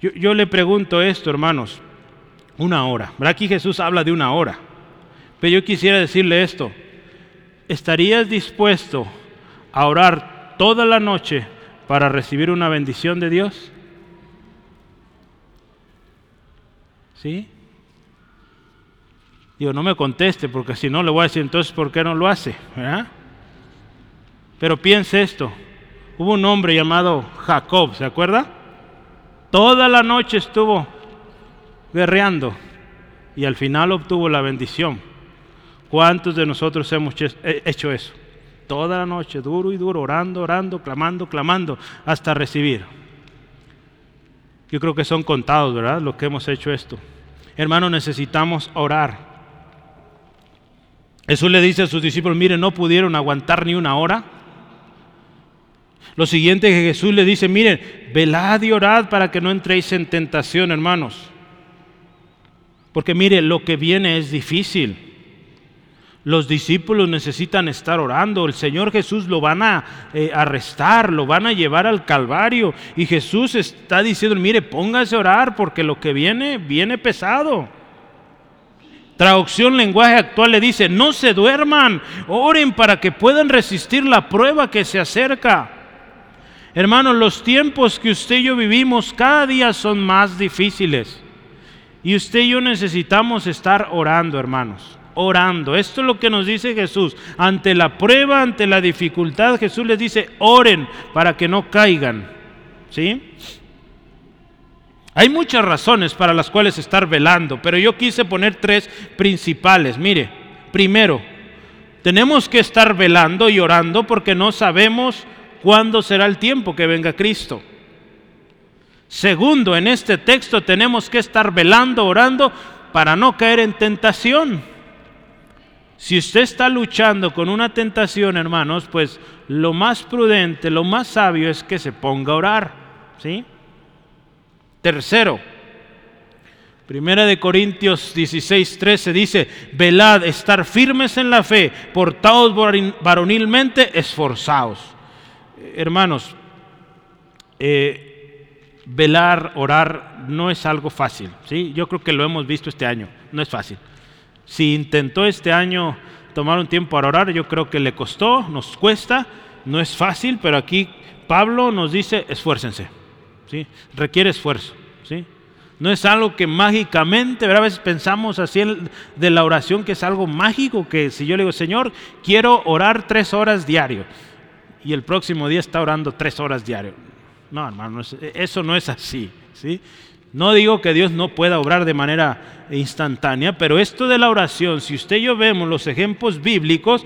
Yo, le pregunto esto, hermanos, una hora. Aquí Jesús habla de una hora. Pero yo quisiera decirle esto, ¿estarías dispuesto a orar toda la noche para recibir una bendición de Dios? ¿Sí? Digo, no me conteste porque si no le voy a decir entonces por qué no lo hace. Pero piense esto. Hubo un hombre llamado Jacob, ¿se acuerda? Toda la noche estuvo guerreando y al final obtuvo la bendición. ¿Cuántos de nosotros hemos hecho eso? Toda la noche, duro y duro, orando, orando, clamando, clamando, hasta recibir. Yo creo que son contados, ¿verdad? Los que hemos hecho esto. Hermano, necesitamos orar. Jesús le dice a sus discípulos, miren, no pudieron aguantar ni una hora. Lo siguiente que Jesús le dice, miren, velad y orad para que no entréis en tentación, hermanos. Porque mire, lo que viene es difícil. Los discípulos necesitan estar orando. El Señor Jesús lo van a eh, arrestar, lo van a llevar al Calvario. Y Jesús está diciendo, mire, póngase a orar porque lo que viene, viene pesado. Traducción lenguaje actual le dice, no se duerman, oren para que puedan resistir la prueba que se acerca. Hermanos, los tiempos que usted y yo vivimos cada día son más difíciles. Y usted y yo necesitamos estar orando, hermanos orando. Esto es lo que nos dice Jesús. Ante la prueba, ante la dificultad, Jesús les dice, oren para que no caigan. ¿Sí? Hay muchas razones para las cuales estar velando, pero yo quise poner tres principales. Mire, primero, tenemos que estar velando y orando porque no sabemos cuándo será el tiempo que venga Cristo. Segundo, en este texto tenemos que estar velando, orando para no caer en tentación. Si usted está luchando con una tentación, hermanos, pues lo más prudente, lo más sabio es que se ponga a orar. ¿sí? Tercero, Primera de Corintios 16, 13 dice, velad, estar firmes en la fe, portaos varonilmente, esforzaos. Hermanos, eh, velar, orar, no es algo fácil. ¿sí? Yo creo que lo hemos visto este año, no es fácil. Si intentó este año tomar un tiempo para orar, yo creo que le costó, nos cuesta, no es fácil, pero aquí Pablo nos dice, esfuércense, ¿sí? requiere esfuerzo. ¿sí? No es algo que mágicamente, a veces pensamos así de la oración que es algo mágico, que si yo le digo, Señor, quiero orar tres horas diario, y el próximo día está orando tres horas diario. No, hermano, eso no es así. ¿sí? No digo que Dios no pueda obrar de manera instantánea, pero esto de la oración, si usted y yo vemos los ejemplos bíblicos,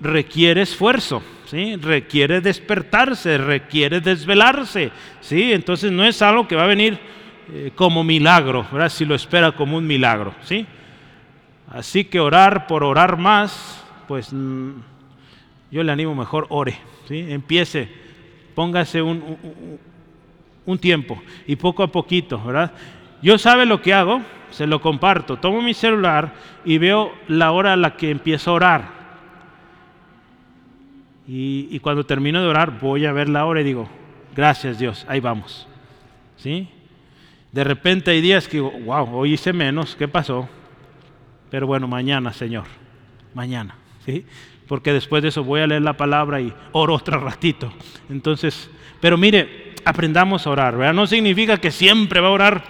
requiere esfuerzo, ¿sí? requiere despertarse, requiere desvelarse. ¿sí? Entonces no es algo que va a venir eh, como milagro, ¿verdad? si lo espera como un milagro. ¿sí? Así que orar por orar más, pues mm, yo le animo mejor, ore, ¿sí? empiece, póngase un un tiempo y poco a poquito, ¿verdad? Yo sabe lo que hago, se lo comparto. Tomo mi celular y veo la hora a la que empiezo a orar. Y, cuando termino de orar, voy a ver la hora y digo, gracias Dios, ahí vamos. ¿Sí? De repente hay días que digo, wow, hoy hice menos, ¿qué pasó? Pero bueno, mañana, Señor, mañana. ¿Sí? Porque después de eso voy a leer la palabra y oro otro ratito. Entonces, pero mire, aprendamos a orar, ¿verdad? No significa que siempre va a orar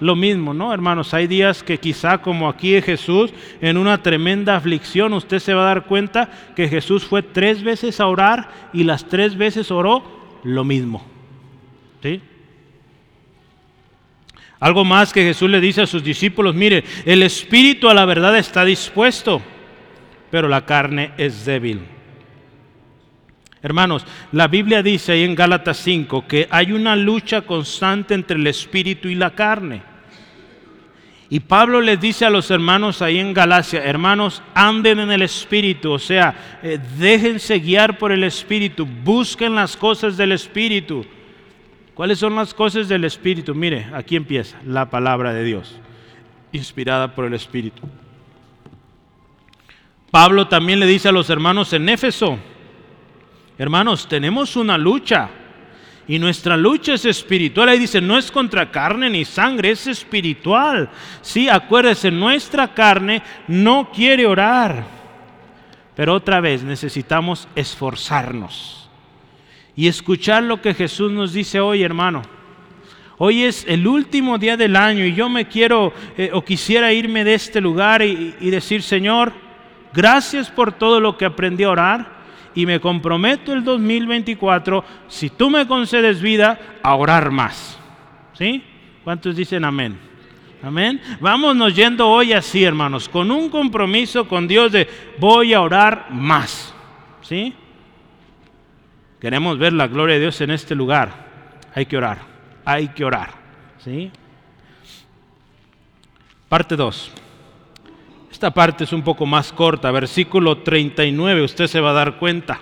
lo mismo, ¿no, hermanos? Hay días que quizá como aquí Jesús, en una tremenda aflicción, usted se va a dar cuenta que Jesús fue tres veces a orar y las tres veces oró lo mismo. ¿Sí? Algo más que Jesús le dice a sus discípulos, mire, el espíritu a la verdad está dispuesto, pero la carne es débil. Hermanos, la Biblia dice ahí en Gálatas 5 que hay una lucha constante entre el espíritu y la carne. Y Pablo les dice a los hermanos ahí en Galacia, hermanos, anden en el espíritu, o sea, eh, déjense guiar por el espíritu, busquen las cosas del espíritu. ¿Cuáles son las cosas del espíritu? Mire, aquí empieza la palabra de Dios, inspirada por el espíritu. Pablo también le dice a los hermanos en Éfeso, Hermanos, tenemos una lucha. Y nuestra lucha es espiritual. Ahí dice, no es contra carne ni sangre, es espiritual. Sí, acuérdese, nuestra carne no quiere orar. Pero otra vez necesitamos esforzarnos y escuchar lo que Jesús nos dice hoy, hermano. Hoy es el último día del año y yo me quiero eh, o quisiera irme de este lugar y, y decir, Señor, gracias por todo lo que aprendí a orar y me comprometo el 2024, si tú me concedes vida, a orar más. ¿Sí? ¿Cuántos dicen amén? Amén. Vámonos yendo hoy así, hermanos, con un compromiso con Dios de voy a orar más. ¿Sí? Queremos ver la gloria de Dios en este lugar. Hay que orar. Hay que orar. ¿Sí? Parte 2. Esta parte es un poco más corta, versículo 39, usted se va a dar cuenta.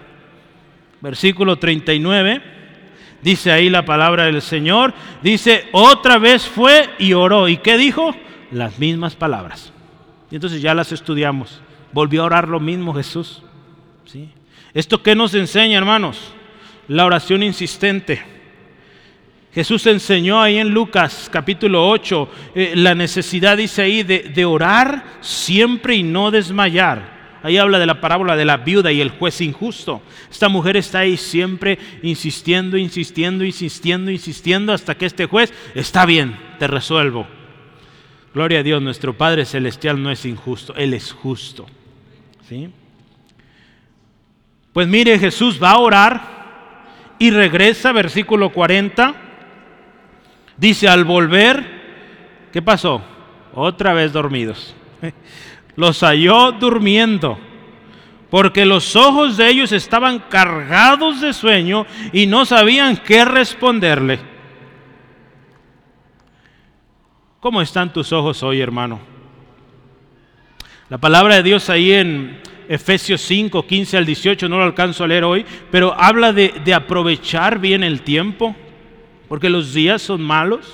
Versículo 39, dice ahí la palabra del Señor, dice, otra vez fue y oró. ¿Y qué dijo? Las mismas palabras. Y entonces ya las estudiamos. Volvió a orar lo mismo Jesús. ¿Sí? ¿Esto qué nos enseña, hermanos? La oración insistente. Jesús enseñó ahí en Lucas capítulo 8 eh, la necesidad, dice ahí, de, de orar siempre y no desmayar. Ahí habla de la parábola de la viuda y el juez injusto. Esta mujer está ahí siempre insistiendo, insistiendo, insistiendo, insistiendo hasta que este juez está bien, te resuelvo. Gloria a Dios, nuestro Padre Celestial no es injusto, Él es justo. ¿Sí? Pues mire, Jesús va a orar y regresa, versículo 40 Dice, al volver, ¿qué pasó? Otra vez dormidos. Los halló durmiendo, porque los ojos de ellos estaban cargados de sueño y no sabían qué responderle. ¿Cómo están tus ojos hoy, hermano? La palabra de Dios ahí en Efesios 5, 15 al 18, no lo alcanzo a leer hoy, pero habla de, de aprovechar bien el tiempo porque los días son malos.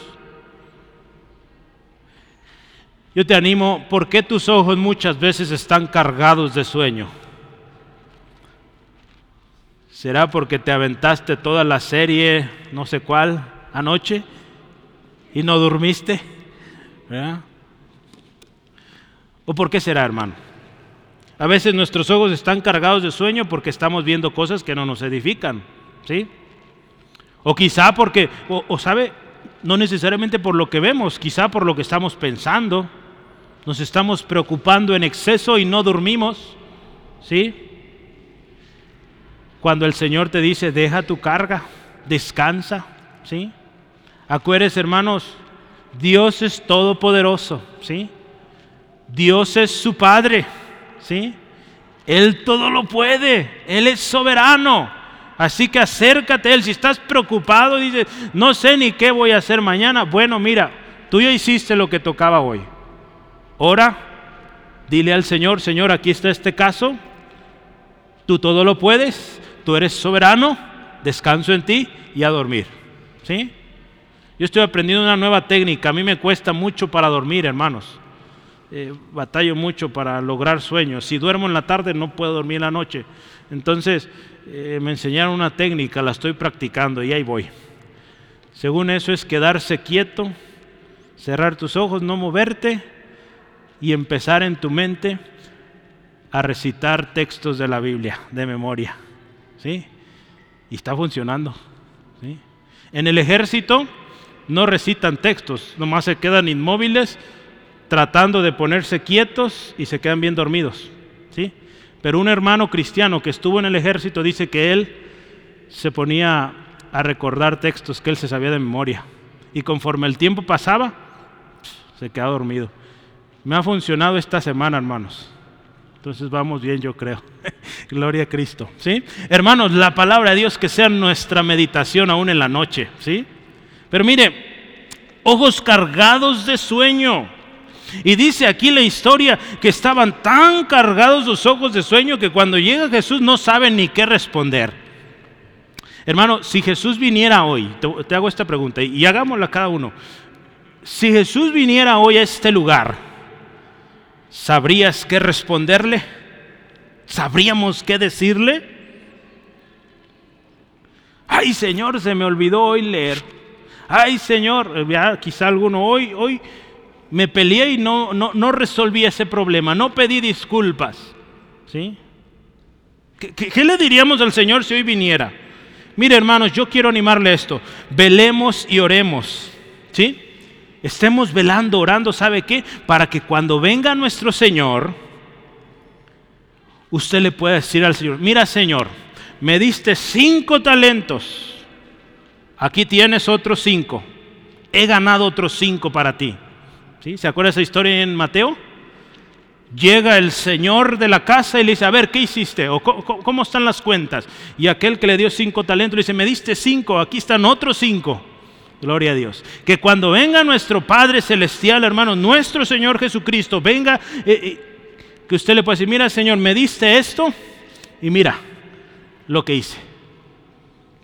Yo te animo, ¿por qué tus ojos muchas veces están cargados de sueño? ¿Será porque te aventaste toda la serie, no sé cuál, anoche y no dormiste? ¿O por qué será, hermano? A veces nuestros ojos están cargados de sueño porque estamos viendo cosas que no nos edifican, ¿sí? O quizá porque, o, sabe, no necesariamente por lo que vemos, quizá por lo que estamos pensando. Nos estamos preocupando en exceso y no dormimos. ¿Sí? Cuando el Señor te dice, deja tu carga, descansa. ¿Sí? Acuérdense, hermanos, Dios es todopoderoso. ¿Sí? Dios es su Padre. ¿Sí? Él todo lo puede. Él es soberano. Así que acércate a Él. Si estás preocupado, dices, no sé ni qué voy a hacer mañana. Bueno, mira, tú ya hiciste lo que tocaba hoy. Ora, dile al Señor, Señor, aquí está este caso. Tú todo lo puedes. Tú eres soberano. Descanso en ti y a dormir. ¿Sí? Yo estoy aprendiendo una nueva técnica. A mí me cuesta mucho para dormir, hermanos. Eh, batallo mucho para lograr sueños. Si duermo en la tarde no puedo dormir en la noche. Entonces eh, me enseñaron una técnica, la estoy practicando y ahí voy. Según eso es quedarse quieto, cerrar tus ojos, no moverte y empezar en tu mente a recitar textos de la Biblia de memoria. ¿Sí? Y está funcionando. ¿sí? En el ejército no recitan textos, nomás se quedan inmóviles tratando de ponerse quietos y se quedan bien dormidos. ¿sí? Pero un hermano cristiano que estuvo en el ejército dice que él se ponía a recordar textos que él se sabía de memoria. Y conforme el tiempo pasaba, se quedaba dormido. Me ha funcionado esta semana, hermanos. Entonces vamos bien, yo creo. Gloria a Cristo. ¿sí? Hermanos, la palabra de Dios que sea nuestra meditación aún en la noche. ¿sí? Pero mire, ojos cargados de sueño. Y dice aquí la historia que estaban tan cargados los ojos de sueño que cuando llega Jesús no saben ni qué responder. Hermano, si Jesús viniera hoy, te, hago esta pregunta y hagámosla cada uno. Si Jesús viniera hoy a este lugar, ¿sabrías qué responderle? ¿Sabríamos qué decirle? Ay Señor, se me olvidó hoy leer. Ay Señor, quizá alguno hoy, hoy me peleé y no, no, resolví ese problema, no pedí disculpas. ¿Sí? ¿Qué, le diríamos al Señor si hoy viniera? Mire hermanos, yo quiero animarle a esto. Velemos y oremos. ¿Sí? Estemos velando, orando, ¿sabe qué? Para que cuando venga nuestro Señor, usted le pueda decir al Señor, mira Señor, me diste cinco talentos, aquí tienes otros cinco, he ganado otros cinco para ti. ¿Sí? ¿Se acuerda esa historia en Mateo? Llega el señor de la casa y le dice, a ver, ¿qué hiciste? ¿O cómo, están las cuentas? Y aquel que le dio cinco talentos le dice, me diste cinco, aquí están otros cinco. Gloria a Dios. Que cuando venga nuestro Padre Celestial, hermano, nuestro Señor Jesucristo, venga, eh, eh, que usted le pueda decir, mira Señor, me diste esto y mira lo que hice.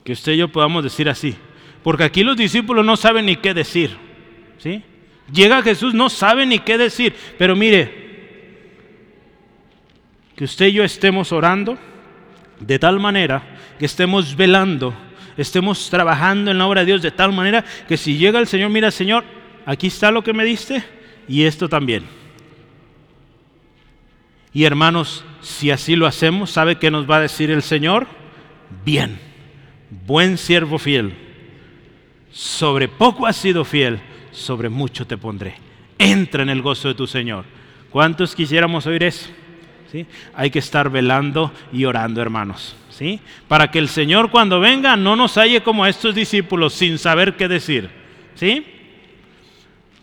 Que usted y yo podamos decir así. Porque aquí los discípulos no saben ni qué decir. ¿sí? Llega Jesús, no sabe ni qué decir. Pero mire, que usted y yo estemos orando de tal manera que estemos velando, estemos trabajando en la obra de Dios de tal manera que si llega el Señor, mira Señor, aquí está lo que me diste y esto también. Y hermanos, si así lo hacemos, ¿sabe qué nos va a decir el Señor? Bien, buen siervo fiel, sobre poco has sido fiel, sobre mucho te pondré. Entra en el gozo de tu Señor. ¿Cuántos quisiéramos oír eso? Hay que estar velando y orando, hermanos. ¿sí? Para que el Señor cuando venga no nos halle como a estos discípulos sin saber qué decir. ¿sí?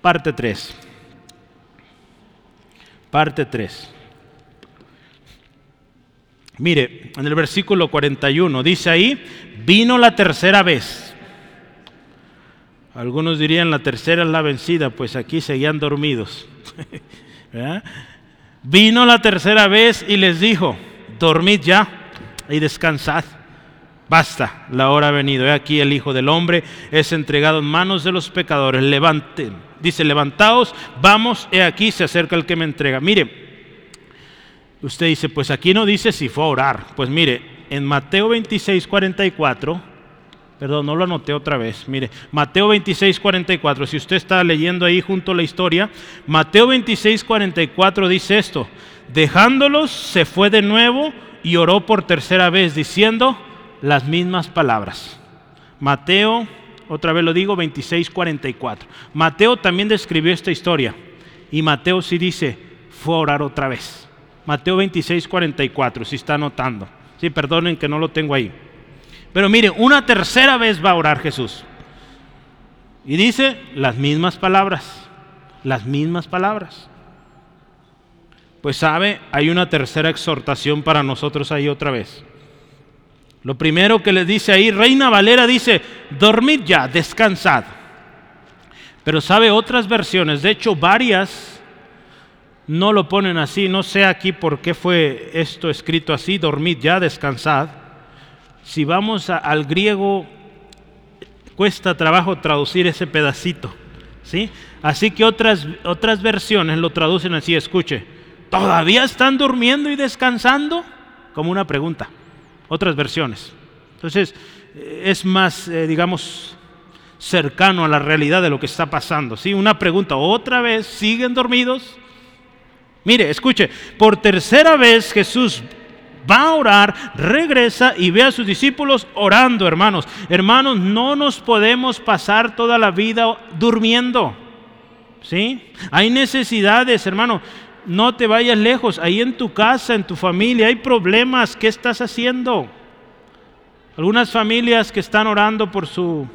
Parte 3. Parte 3. Mire, en el versículo 41 dice ahí, vino la tercera vez. Algunos dirían la tercera es la vencida, pues aquí seguían dormidos. Vino la tercera vez y les dijo, dormid ya y descansad. Basta, la hora ha venido. He aquí el Hijo del Hombre es entregado en manos de los pecadores. Levanten, dice, levantaos, vamos, he aquí se acerca el que me entrega. Mire, usted dice, pues aquí no dice si fue a orar. Pues mire, en Mateo 26, 44 Perdón, no lo anoté otra vez. Mire, Mateo 26, 44. Si usted está leyendo ahí junto a la historia, Mateo 26, 44 dice esto. Dejándolos, se fue de nuevo y oró por tercera vez, diciendo las mismas palabras. Mateo, otra vez lo digo, 26, 44. Mateo también describió esta historia. Y Mateo sí dice, fue a orar otra vez. Mateo 26, 44, si está anotando. Sí, perdonen que no lo tengo ahí. Pero mire, una tercera vez va a orar Jesús. Y dice las mismas palabras, las mismas palabras. Pues sabe, hay una tercera exhortación para nosotros ahí otra vez. Lo primero que les dice ahí, Reina Valera dice, dormid ya, descansad. Pero sabe otras versiones, de hecho varias no lo ponen así, no sé aquí por qué fue esto escrito así, dormid ya, descansad si vamos al griego, cuesta trabajo traducir ese pedacito. ¿sí? Así que otras, otras versiones lo traducen así, escuche, ¿todavía están durmiendo y descansando? Como una pregunta. Otras versiones. Entonces, es más, eh, digamos, cercano a la realidad de lo que está pasando. ¿sí? Una pregunta, ¿otra vez siguen dormidos? Mire, escuche, por tercera vez Jesús va a orar, regresa y ve a sus discípulos orando, hermanos. Hermanos, no nos podemos pasar toda la vida durmiendo. ¿Sí? Hay necesidades, hermano. No te vayas lejos. Ahí en tu casa, en tu familia, hay problemas. ¿Qué estás haciendo? Algunas familias que están orando por su,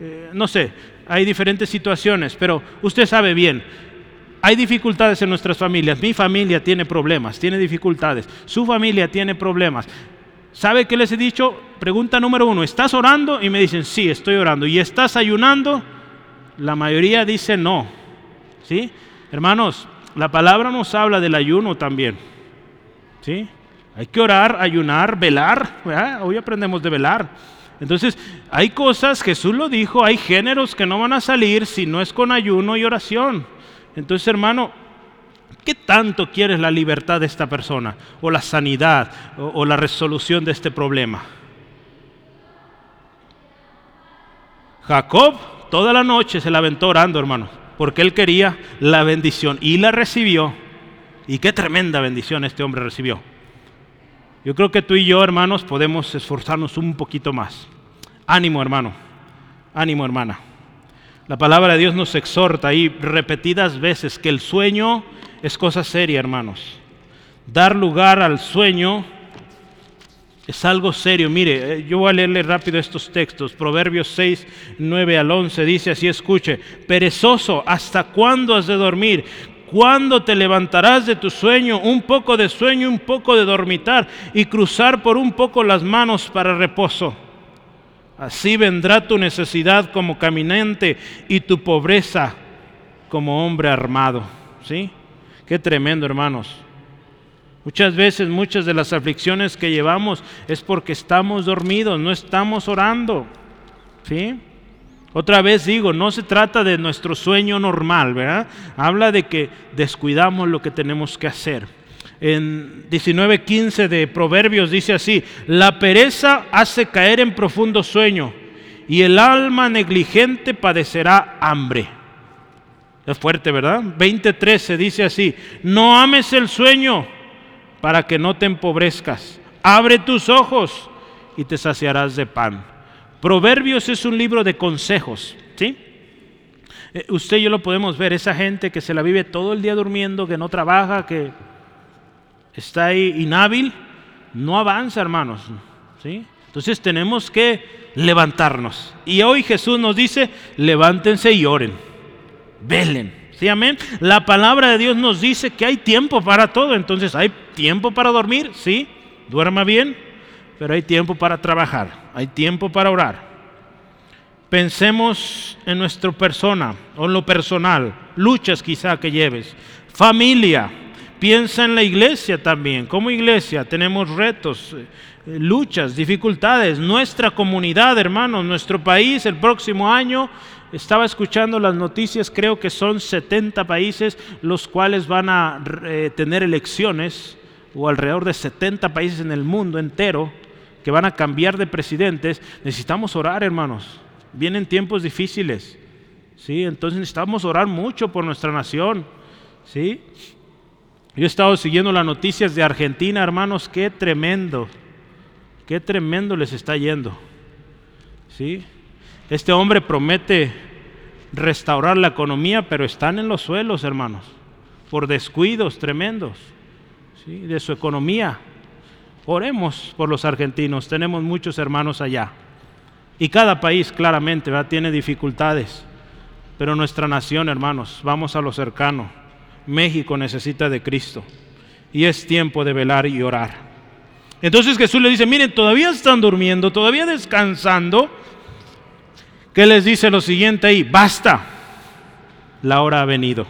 eh, no sé, hay diferentes situaciones, pero usted sabe bien, hay dificultades en nuestras familias. Mi familia tiene problemas, tiene dificultades. Su familia tiene problemas. ¿Sabe qué les he dicho? Pregunta número uno, ¿estás orando? Y me dicen, sí, estoy orando. ¿Y estás ayunando? La mayoría dice no. ¿Sí? Hermanos, la palabra nos habla del ayuno también. ¿Sí? Hay que orar, ayunar, velar. Hoy aprendemos de velar. Entonces, hay cosas, Jesús lo dijo, hay géneros que no van a salir si no es con ayuno y oración. Entonces, hermano, ¿qué tanto quieres la libertad de esta persona? O la sanidad, o, la resolución de este problema. Jacob toda la noche se la aventó orando, hermano, porque él quería la bendición y la recibió. Y qué tremenda bendición este hombre recibió. Yo creo que tú y yo, hermanos, podemos esforzarnos un poquito más. Ánimo, hermano. Ánimo, hermana. La palabra de Dios nos exhorta ahí repetidas veces que el sueño es cosa seria, hermanos. Dar lugar al sueño es algo serio. Mire, eh, yo voy a leerle rápido estos textos. Proverbios 6, 9 al 11 dice así, escuche, perezoso, ¿hasta cuándo has de dormir? ¿Cuándo te levantarás de tu sueño? Un poco de sueño, un poco de dormitar y cruzar por un poco las manos para reposo. Así vendrá tu necesidad como caminante y tu pobreza como hombre armado. ¿Sí? Qué tremendo, hermanos. Muchas veces, muchas de las aflicciones que llevamos es porque estamos dormidos, no estamos orando. ¿Sí? Otra vez digo, no se trata de nuestro sueño normal, ¿verdad? Habla de que descuidamos lo que tenemos que hacer. En 19:15 de Proverbios dice así, la pereza hace caer en profundo sueño y el alma negligente padecerá hambre. Es fuerte, ¿verdad? 20:13 dice así, no ames el sueño para que no te empobrezcas. Abre tus ojos y te saciarás de pan. Proverbios es un libro de consejos, ¿sí? Eh, usted y yo lo podemos ver, esa gente que se la vive todo el día durmiendo, que no trabaja, que está ahí inhábil, no avanza, hermanos, ¿sí? Entonces tenemos que levantarnos. Y hoy Jesús nos dice, levántense y oren, velen. ¿Sí, amén? La palabra de Dios nos dice que hay tiempo para todo. Entonces, ¿hay tiempo para dormir? Sí, duerma bien, pero hay tiempo para trabajar, hay tiempo para orar. Pensemos en nuestra persona o en lo personal, luchas quizá que lleves, familia, piensa en la iglesia también. Como iglesia tenemos retos, eh, luchas, dificultades. Nuestra comunidad, hermanos, nuestro país el próximo año estaba escuchando las noticias, creo que son 70 países los cuales van a eh, tener elecciones, o alrededor de 70 países en el mundo entero que van a cambiar de presidentes. Necesitamos orar, hermanos. Vienen tiempos difíciles. ¿sí? Entonces necesitamos orar mucho por nuestra nación. ¿sí? Yo he estado siguiendo las noticias de Argentina, hermanos, qué tremendo, qué tremendo les está yendo. ¿sí? Este hombre promete restaurar la economía, pero están en los suelos, hermanos, por descuidos tremendos de su economía. Oremos por los argentinos, tenemos muchos hermanos allá. Y cada país claramente tiene dificultades, pero nuestra nación, hermanos, vamos a lo cercano. México necesita de Cristo y es tiempo de velar y orar. Entonces Jesús le dice, miren, todavía están durmiendo, todavía descansando, ¿Qué les dice lo siguiente ahí? Basta, la hora ha venido.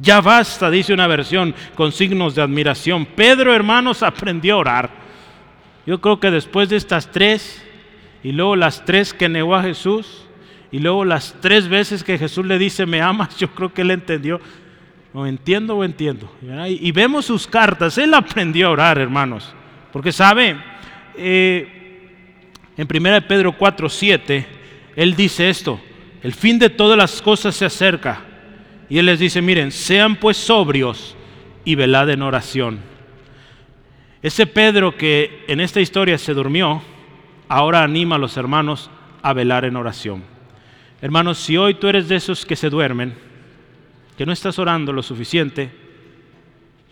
Ya basta, dice una versión con signos de admiración. Pedro, hermanos, aprendió a orar. Yo creo que después de estas tres, y luego las tres que negó a Jesús, y luego las tres veces que Jesús le dice, me amas, yo creo que él entendió. No entiendo o entiendo. Y vemos sus cartas, él aprendió a orar, hermanos. Porque sabe, eh, en 1 Pedro 4, 7, él dice esto, el fin de todas las cosas se acerca. Y Él les dice, miren, sean pues sobrios y velad en oración. Ese Pedro que en esta historia se durmió, ahora anima a los hermanos a velar en oración. Hermanos, si hoy tú eres de esos que se duermen, que no estás orando lo suficiente,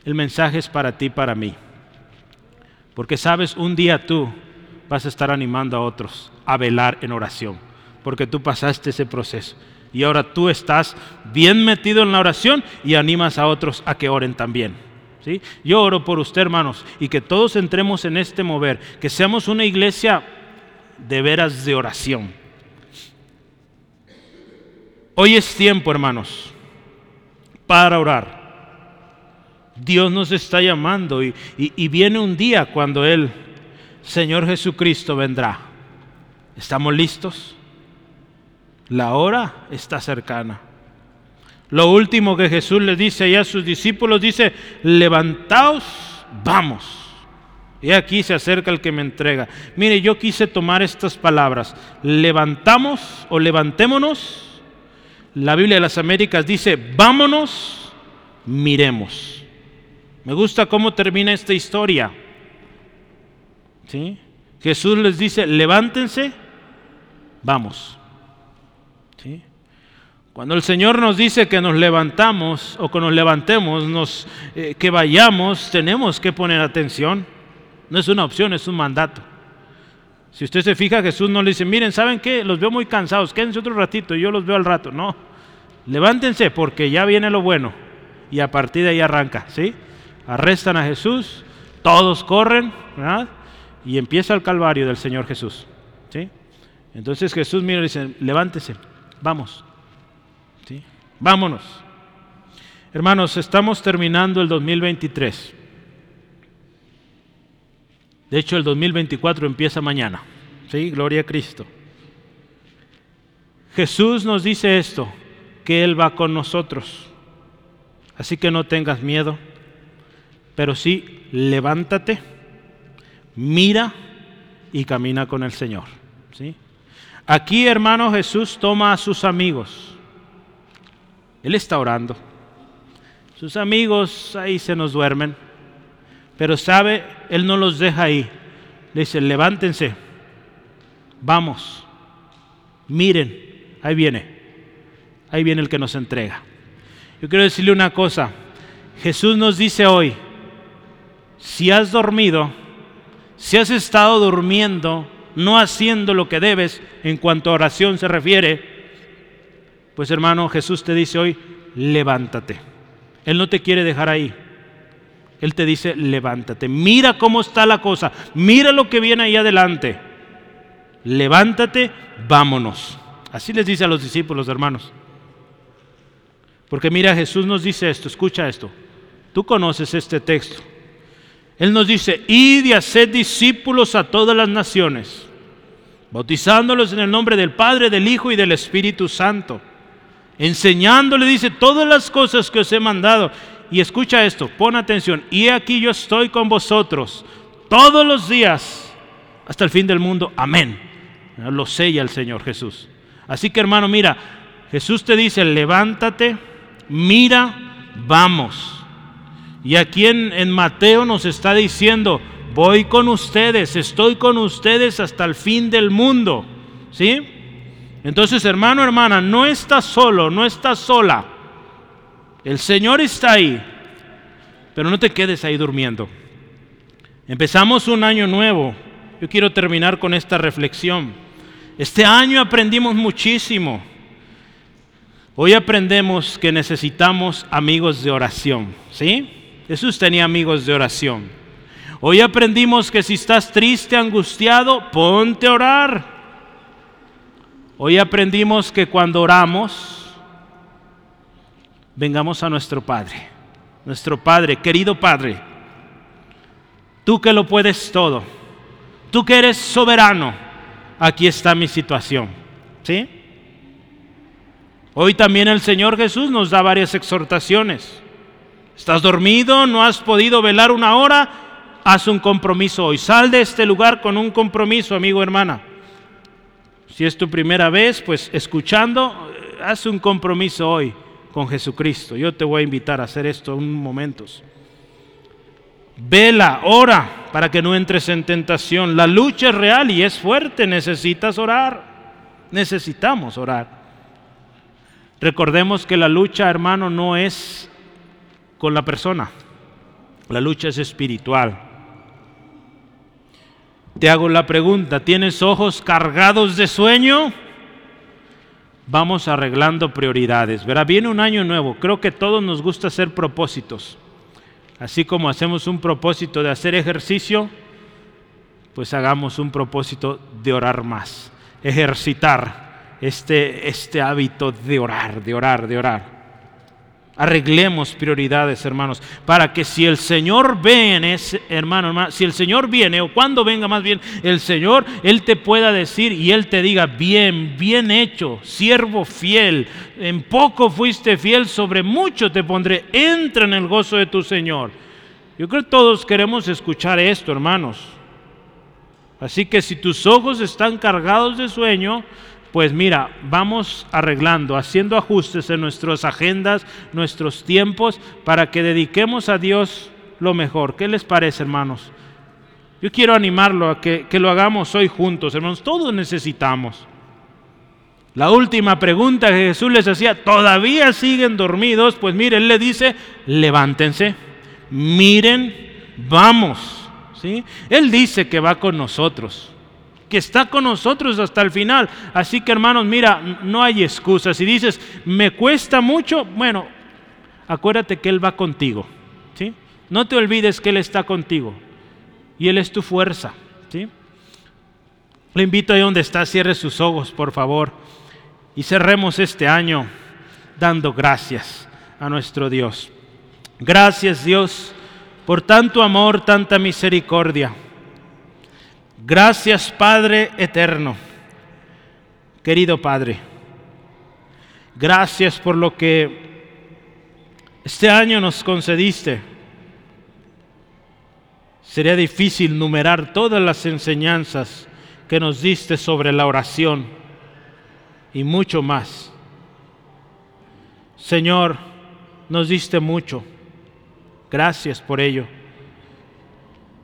el mensaje es para ti, para mí. Porque sabes, un día tú vas a estar animando a otros a velar en oración porque tú pasaste ese proceso. Y ahora tú estás bien metido en la oración y animas a otros a que oren también. ¿sí? Yo oro por usted, hermanos, y que todos entremos en este mover, que seamos una iglesia de veras de oración. Hoy es tiempo, hermanos, para orar. Dios nos está llamando y, y viene un día cuando el Señor Jesucristo vendrá. ¿Estamos listos? La hora está cercana. Lo último que Jesús le dice allá a sus discípulos dice, levantaos, vamos. Y aquí se acerca el que me entrega. Mire, yo quise tomar estas palabras. Levantamos o levantémonos. La Biblia de las Américas dice, vámonos, miremos. Me gusta cómo termina esta historia. ¿Sí? Jesús les dice, levántense, vamos. Cuando el Señor nos dice que nos levantamos o que nos levantemos, nos, eh, que vayamos, tenemos que poner atención. No es una opción, es un mandato. Si usted se fija, Jesús no le dice, miren, ¿saben qué? Los veo muy cansados, quédense otro ratito y yo los veo al rato. No, levántense porque ya viene lo bueno. Y a partir de ahí arranca, ¿sí? Arrestan a Jesús, todos corren, ¿verdad? Y empieza el calvario del Señor Jesús, ¿sí? Entonces Jesús mira y dice, levántese, vamos, ¿sí? Vámonos. Hermanos, estamos terminando el 2023. De hecho, el 2024 empieza mañana. ¿Sí? Gloria a Cristo. Jesús nos dice esto, que Él va con nosotros. Así que no tengas miedo, pero sí levántate, mira y camina con el Señor. ¿sí? Aquí, hermano, Jesús toma a sus amigos. Él está orando. Sus amigos ahí se nos duermen. Pero sabe, Él no los deja ahí. Le dice, levántense, vamos, miren, ahí viene, ahí viene el que nos entrega. Yo quiero decirle una cosa, Jesús nos dice hoy, si has dormido, si has estado durmiendo, no haciendo lo que debes en cuanto a oración se refiere, pues hermano, Jesús te dice hoy, levántate. Él no te quiere dejar ahí. Él te dice, levántate, mira cómo está la cosa, mira lo que viene ahí adelante. Levántate, vámonos. Así les dice a los discípulos, hermanos. Porque mira, Jesús nos dice esto, escucha esto. Tú conoces este texto. Él nos dice, id y haced discípulos a todas las naciones, bautizándolos en el nombre del Padre, del Hijo y del Espíritu Santo, enseñándole, dice, todas las cosas que os he mandado y escucha esto, pon atención. Y aquí yo estoy con vosotros todos los días hasta el fin del mundo. Amén. Lo sella el Señor Jesús. Así que hermano, mira, Jesús te dice, levántate, mira, vamos. Y aquí en, en Mateo nos está diciendo, voy con ustedes, estoy con ustedes hasta el fin del mundo. ¿Sí? Entonces, hermano, hermana, no estás solo, no estás sola. El Señor está ahí, pero no te quedes ahí durmiendo. Empezamos un año nuevo. Yo quiero terminar con esta reflexión. Este año aprendimos muchísimo. Hoy aprendemos que necesitamos amigos de oración, ¿sí? Jesús tenía amigos de oración. Hoy aprendimos que si estás triste, angustiado, ponte a orar. Hoy aprendimos que cuando oramos, vengamos a nuestro Padre, nuestro Padre, querido Padre, tú que lo puedes todo, tú que eres soberano, aquí está mi situación. ¿Sí? Hoy también el Señor Jesús nos da varias exhortaciones. ¿Estás dormido? ¿No has podido velar una hora? Haz un compromiso hoy. Sal de este lugar con un compromiso, amigo, hermana. Si es tu primera vez, pues escuchando, haz un compromiso hoy con Jesucristo. Yo te voy a invitar a hacer esto en momentos. Vela, ora para que no entres en tentación. La lucha es real y es fuerte. Necesitas orar. Necesitamos orar. Recordemos que la lucha, hermano, no es con la persona. La lucha es espiritual. Te hago la pregunta, ¿tienes ojos cargados de sueño? Vamos arreglando prioridades. Verá, viene un año nuevo. Creo que todos nos gusta hacer propósitos. Así como hacemos un propósito de hacer ejercicio, pues hagamos un propósito de orar más, ejercitar este, este hábito de orar, de orar, de orar. Arreglemos prioridades, hermanos, para que si el Señor viene, hermano, hermano, si el Señor viene, o cuando venga más bien el Señor, Él te pueda decir y Él te diga, bien, bien hecho, siervo fiel, en poco fuiste fiel, sobre mucho te pondré, entra en el gozo de tu Señor. Yo creo que todos queremos escuchar esto, hermanos. Así que si tus ojos están cargados de sueño, pues mira, vamos arreglando, haciendo ajustes en nuestras agendas, nuestros tiempos, para que dediquemos a Dios lo mejor. ¿Qué les parece, hermanos? Yo quiero animarlo a que, que lo hagamos hoy juntos, hermanos. Todos necesitamos. La última pregunta que Jesús les hacía, ¿todavía siguen dormidos? Pues mire, Él le dice, levántense, miren, vamos. ¿Sí? Él dice que va con nosotros, que está con nosotros hasta el final. Así que hermanos, mira, no hay excusas. Si dices, me cuesta mucho, bueno, acuérdate que Él va contigo. ¿sí? No te olvides que Él está contigo y Él es tu fuerza. ¿sí? Le invito ahí donde está, cierre sus ojos, por favor y cerremos este año dando gracias a nuestro Dios. Gracias Dios por tanto amor, tanta misericordia. Gracias Padre eterno, querido Padre. Gracias por lo que este año nos concediste. Sería difícil numerar todas las enseñanzas que nos diste sobre la oración y mucho más. Señor, nos diste mucho. Gracias por ello.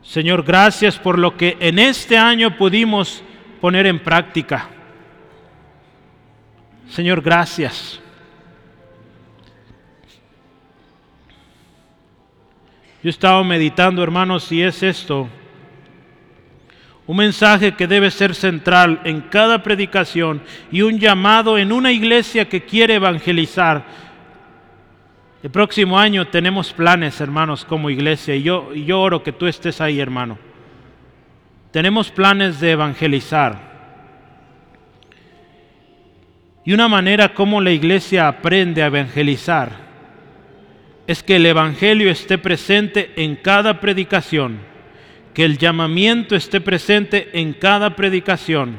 Señor, gracias por lo que en este año pudimos poner en práctica. Señor, gracias. Yo estaba meditando, hermanos, si es esto un mensaje que debe ser central en cada predicación y un llamado en una iglesia que quiere evangelizar. El próximo año tenemos planes, hermanos, como iglesia, y yo, oro que tú estés ahí, hermano. Tenemos planes de evangelizar. Y una manera como la iglesia aprende a evangelizar es que el Evangelio esté presente en cada predicación que el llamamiento esté presente en cada predicación.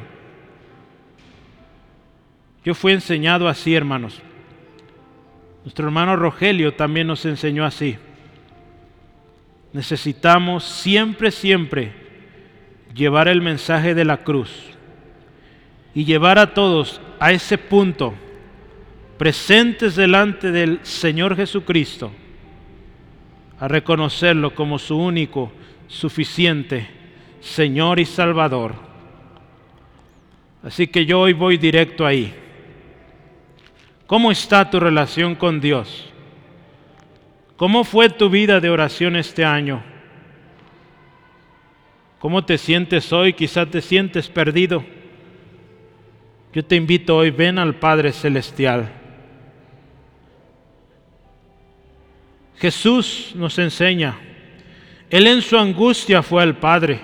Yo fui enseñado así, hermanos. Nuestro hermano Rogelio también nos enseñó así. Necesitamos siempre, siempre llevar el mensaje de la cruz y llevar a todos a ese punto, presentes delante del Señor Jesucristo, a reconocerlo como su único suficiente, Señor y Salvador. Así que yo hoy voy directo ahí. ¿Cómo está tu relación con Dios? ¿Cómo fue tu vida de oración este año? ¿Cómo te sientes hoy? Quizá te sientes perdido. Yo te invito hoy, ven al Padre Celestial. Jesús nos enseña él en su angustia fue al Padre.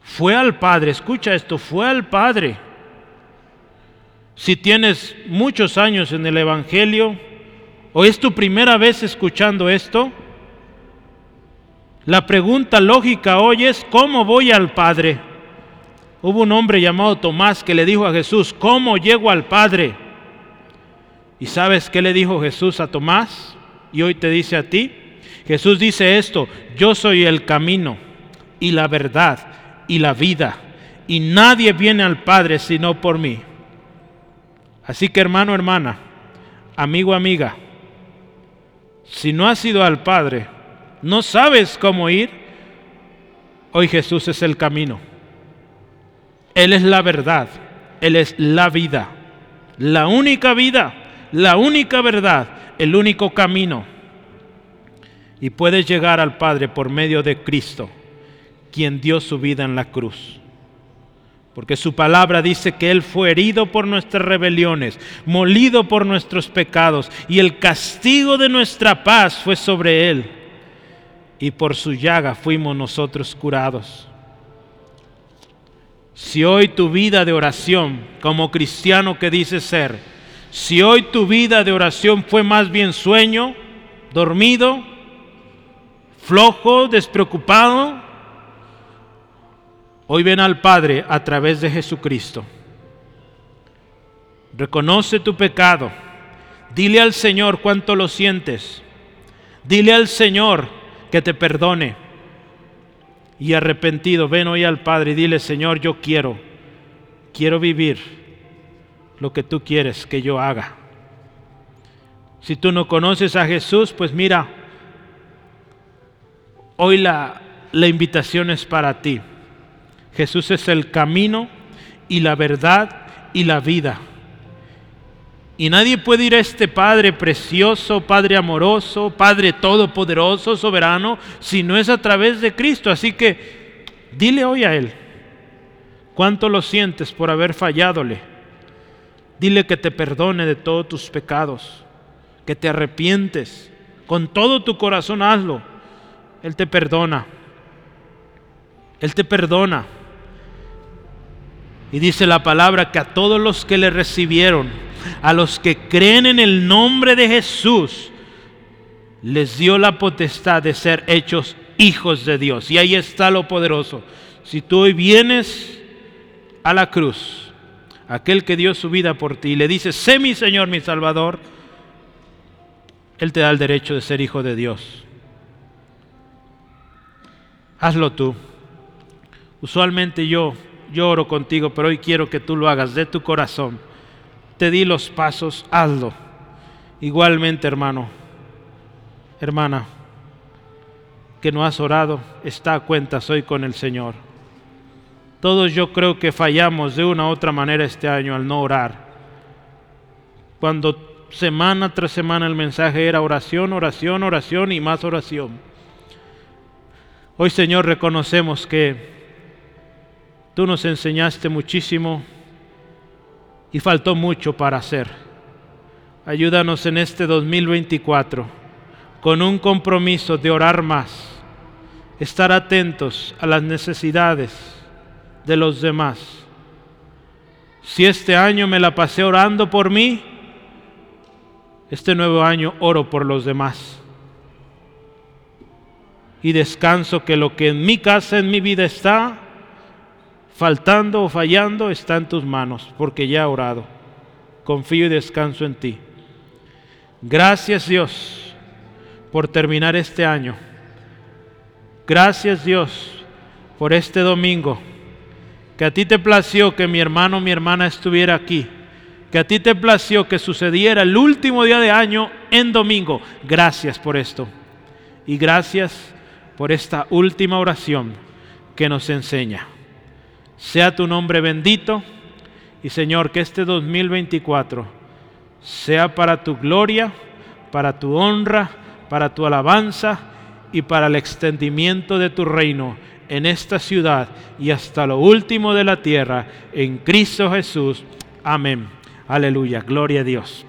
Fue al Padre, escucha esto, fue al Padre. Si tienes muchos años en el Evangelio o es tu primera vez escuchando esto, la pregunta lógica hoy es, ¿cómo voy al Padre? Hubo un hombre llamado Tomás que le dijo a Jesús, ¿cómo llego al Padre? ¿Y sabes qué le dijo Jesús a Tomás? Y hoy te dice a ti, Jesús dice esto, yo soy el camino y la verdad y la vida, y nadie viene al Padre sino por mí. Así que hermano, hermana, amigo, amiga, si no has ido al Padre, no sabes cómo ir, hoy Jesús es el camino. Él es la verdad, Él es la vida, la única vida, la única verdad, el único camino y puedes llegar al Padre por medio de Cristo, quien dio su vida en la cruz. Porque su palabra dice que Él fue herido por nuestras rebeliones, molido por nuestros pecados, y el castigo de nuestra paz fue sobre Él. Y por su llaga fuimos nosotros curados. Si hoy tu vida de oración, como cristiano que dices ser, si hoy tu vida de oración fue más bien sueño, dormido, flojo, despreocupado, hoy ven al Padre a través de Jesucristo. Reconoce tu pecado. Dile al Señor cuánto lo sientes. Dile al Señor que te perdone. Y arrepentido, ven hoy al Padre y dile, Señor, yo quiero, quiero vivir lo que tú quieres que yo haga. Si tú no conoces a Jesús, pues mira, Hoy la, invitación es para ti. Jesús es el camino y la verdad y la vida. Y nadie puede ir a este Padre precioso, Padre amoroso, Padre todopoderoso, soberano, si no es a través de Cristo. Así que dile hoy a Él cuánto lo sientes por haber falladole. Dile que te perdone de todos tus pecados, que te arrepientes. Con todo tu corazón hazlo. Él te perdona. Él te perdona. Y dice la palabra que a todos los que le recibieron, a los que creen en el nombre de Jesús, les dio la potestad de ser hechos hijos de Dios. Y ahí está lo poderoso. Si tú hoy vienes a la cruz, aquel que dio su vida por ti, y le dices, sé mi Señor, mi Salvador, Él te da el derecho de ser hijo de Dios. Hazlo tú. Usualmente yo lloro contigo, pero hoy quiero que tú lo hagas de tu corazón te di los pasos, hazlo. Igualmente, hermano, hermana, que no has orado, está a cuenta, soy con el Señor. Todos yo creo que fallamos de una u otra manera este año al no orar. Cuando semana tras semana el mensaje era oración, oración, oración y más oración. Hoy Señor reconocemos que tú nos enseñaste muchísimo y faltó mucho para hacer. Ayúdanos en este 2024 con un compromiso de orar más, estar atentos a las necesidades de los demás. Si este año me la pasé orando por mí, este nuevo año oro por los demás. Y descanso que lo que en mi casa, en mi vida está, faltando o fallando, está en tus manos, porque ya he orado. Confío y descanso en ti. Gracias Dios por terminar este año. Gracias Dios por este domingo. Que a ti te plació que mi hermano o mi hermana estuviera aquí. Que a ti te plació que sucediera el último día de año en domingo. Gracias por esto. Y gracias por esta última oración que nos enseña. Sea tu nombre bendito y Señor, que este 2024 sea para tu gloria, para tu honra, para tu alabanza y para el extendimiento de tu reino en esta ciudad y hasta lo último de la tierra, en Cristo Jesús. Amén. Aleluya. Gloria a Dios.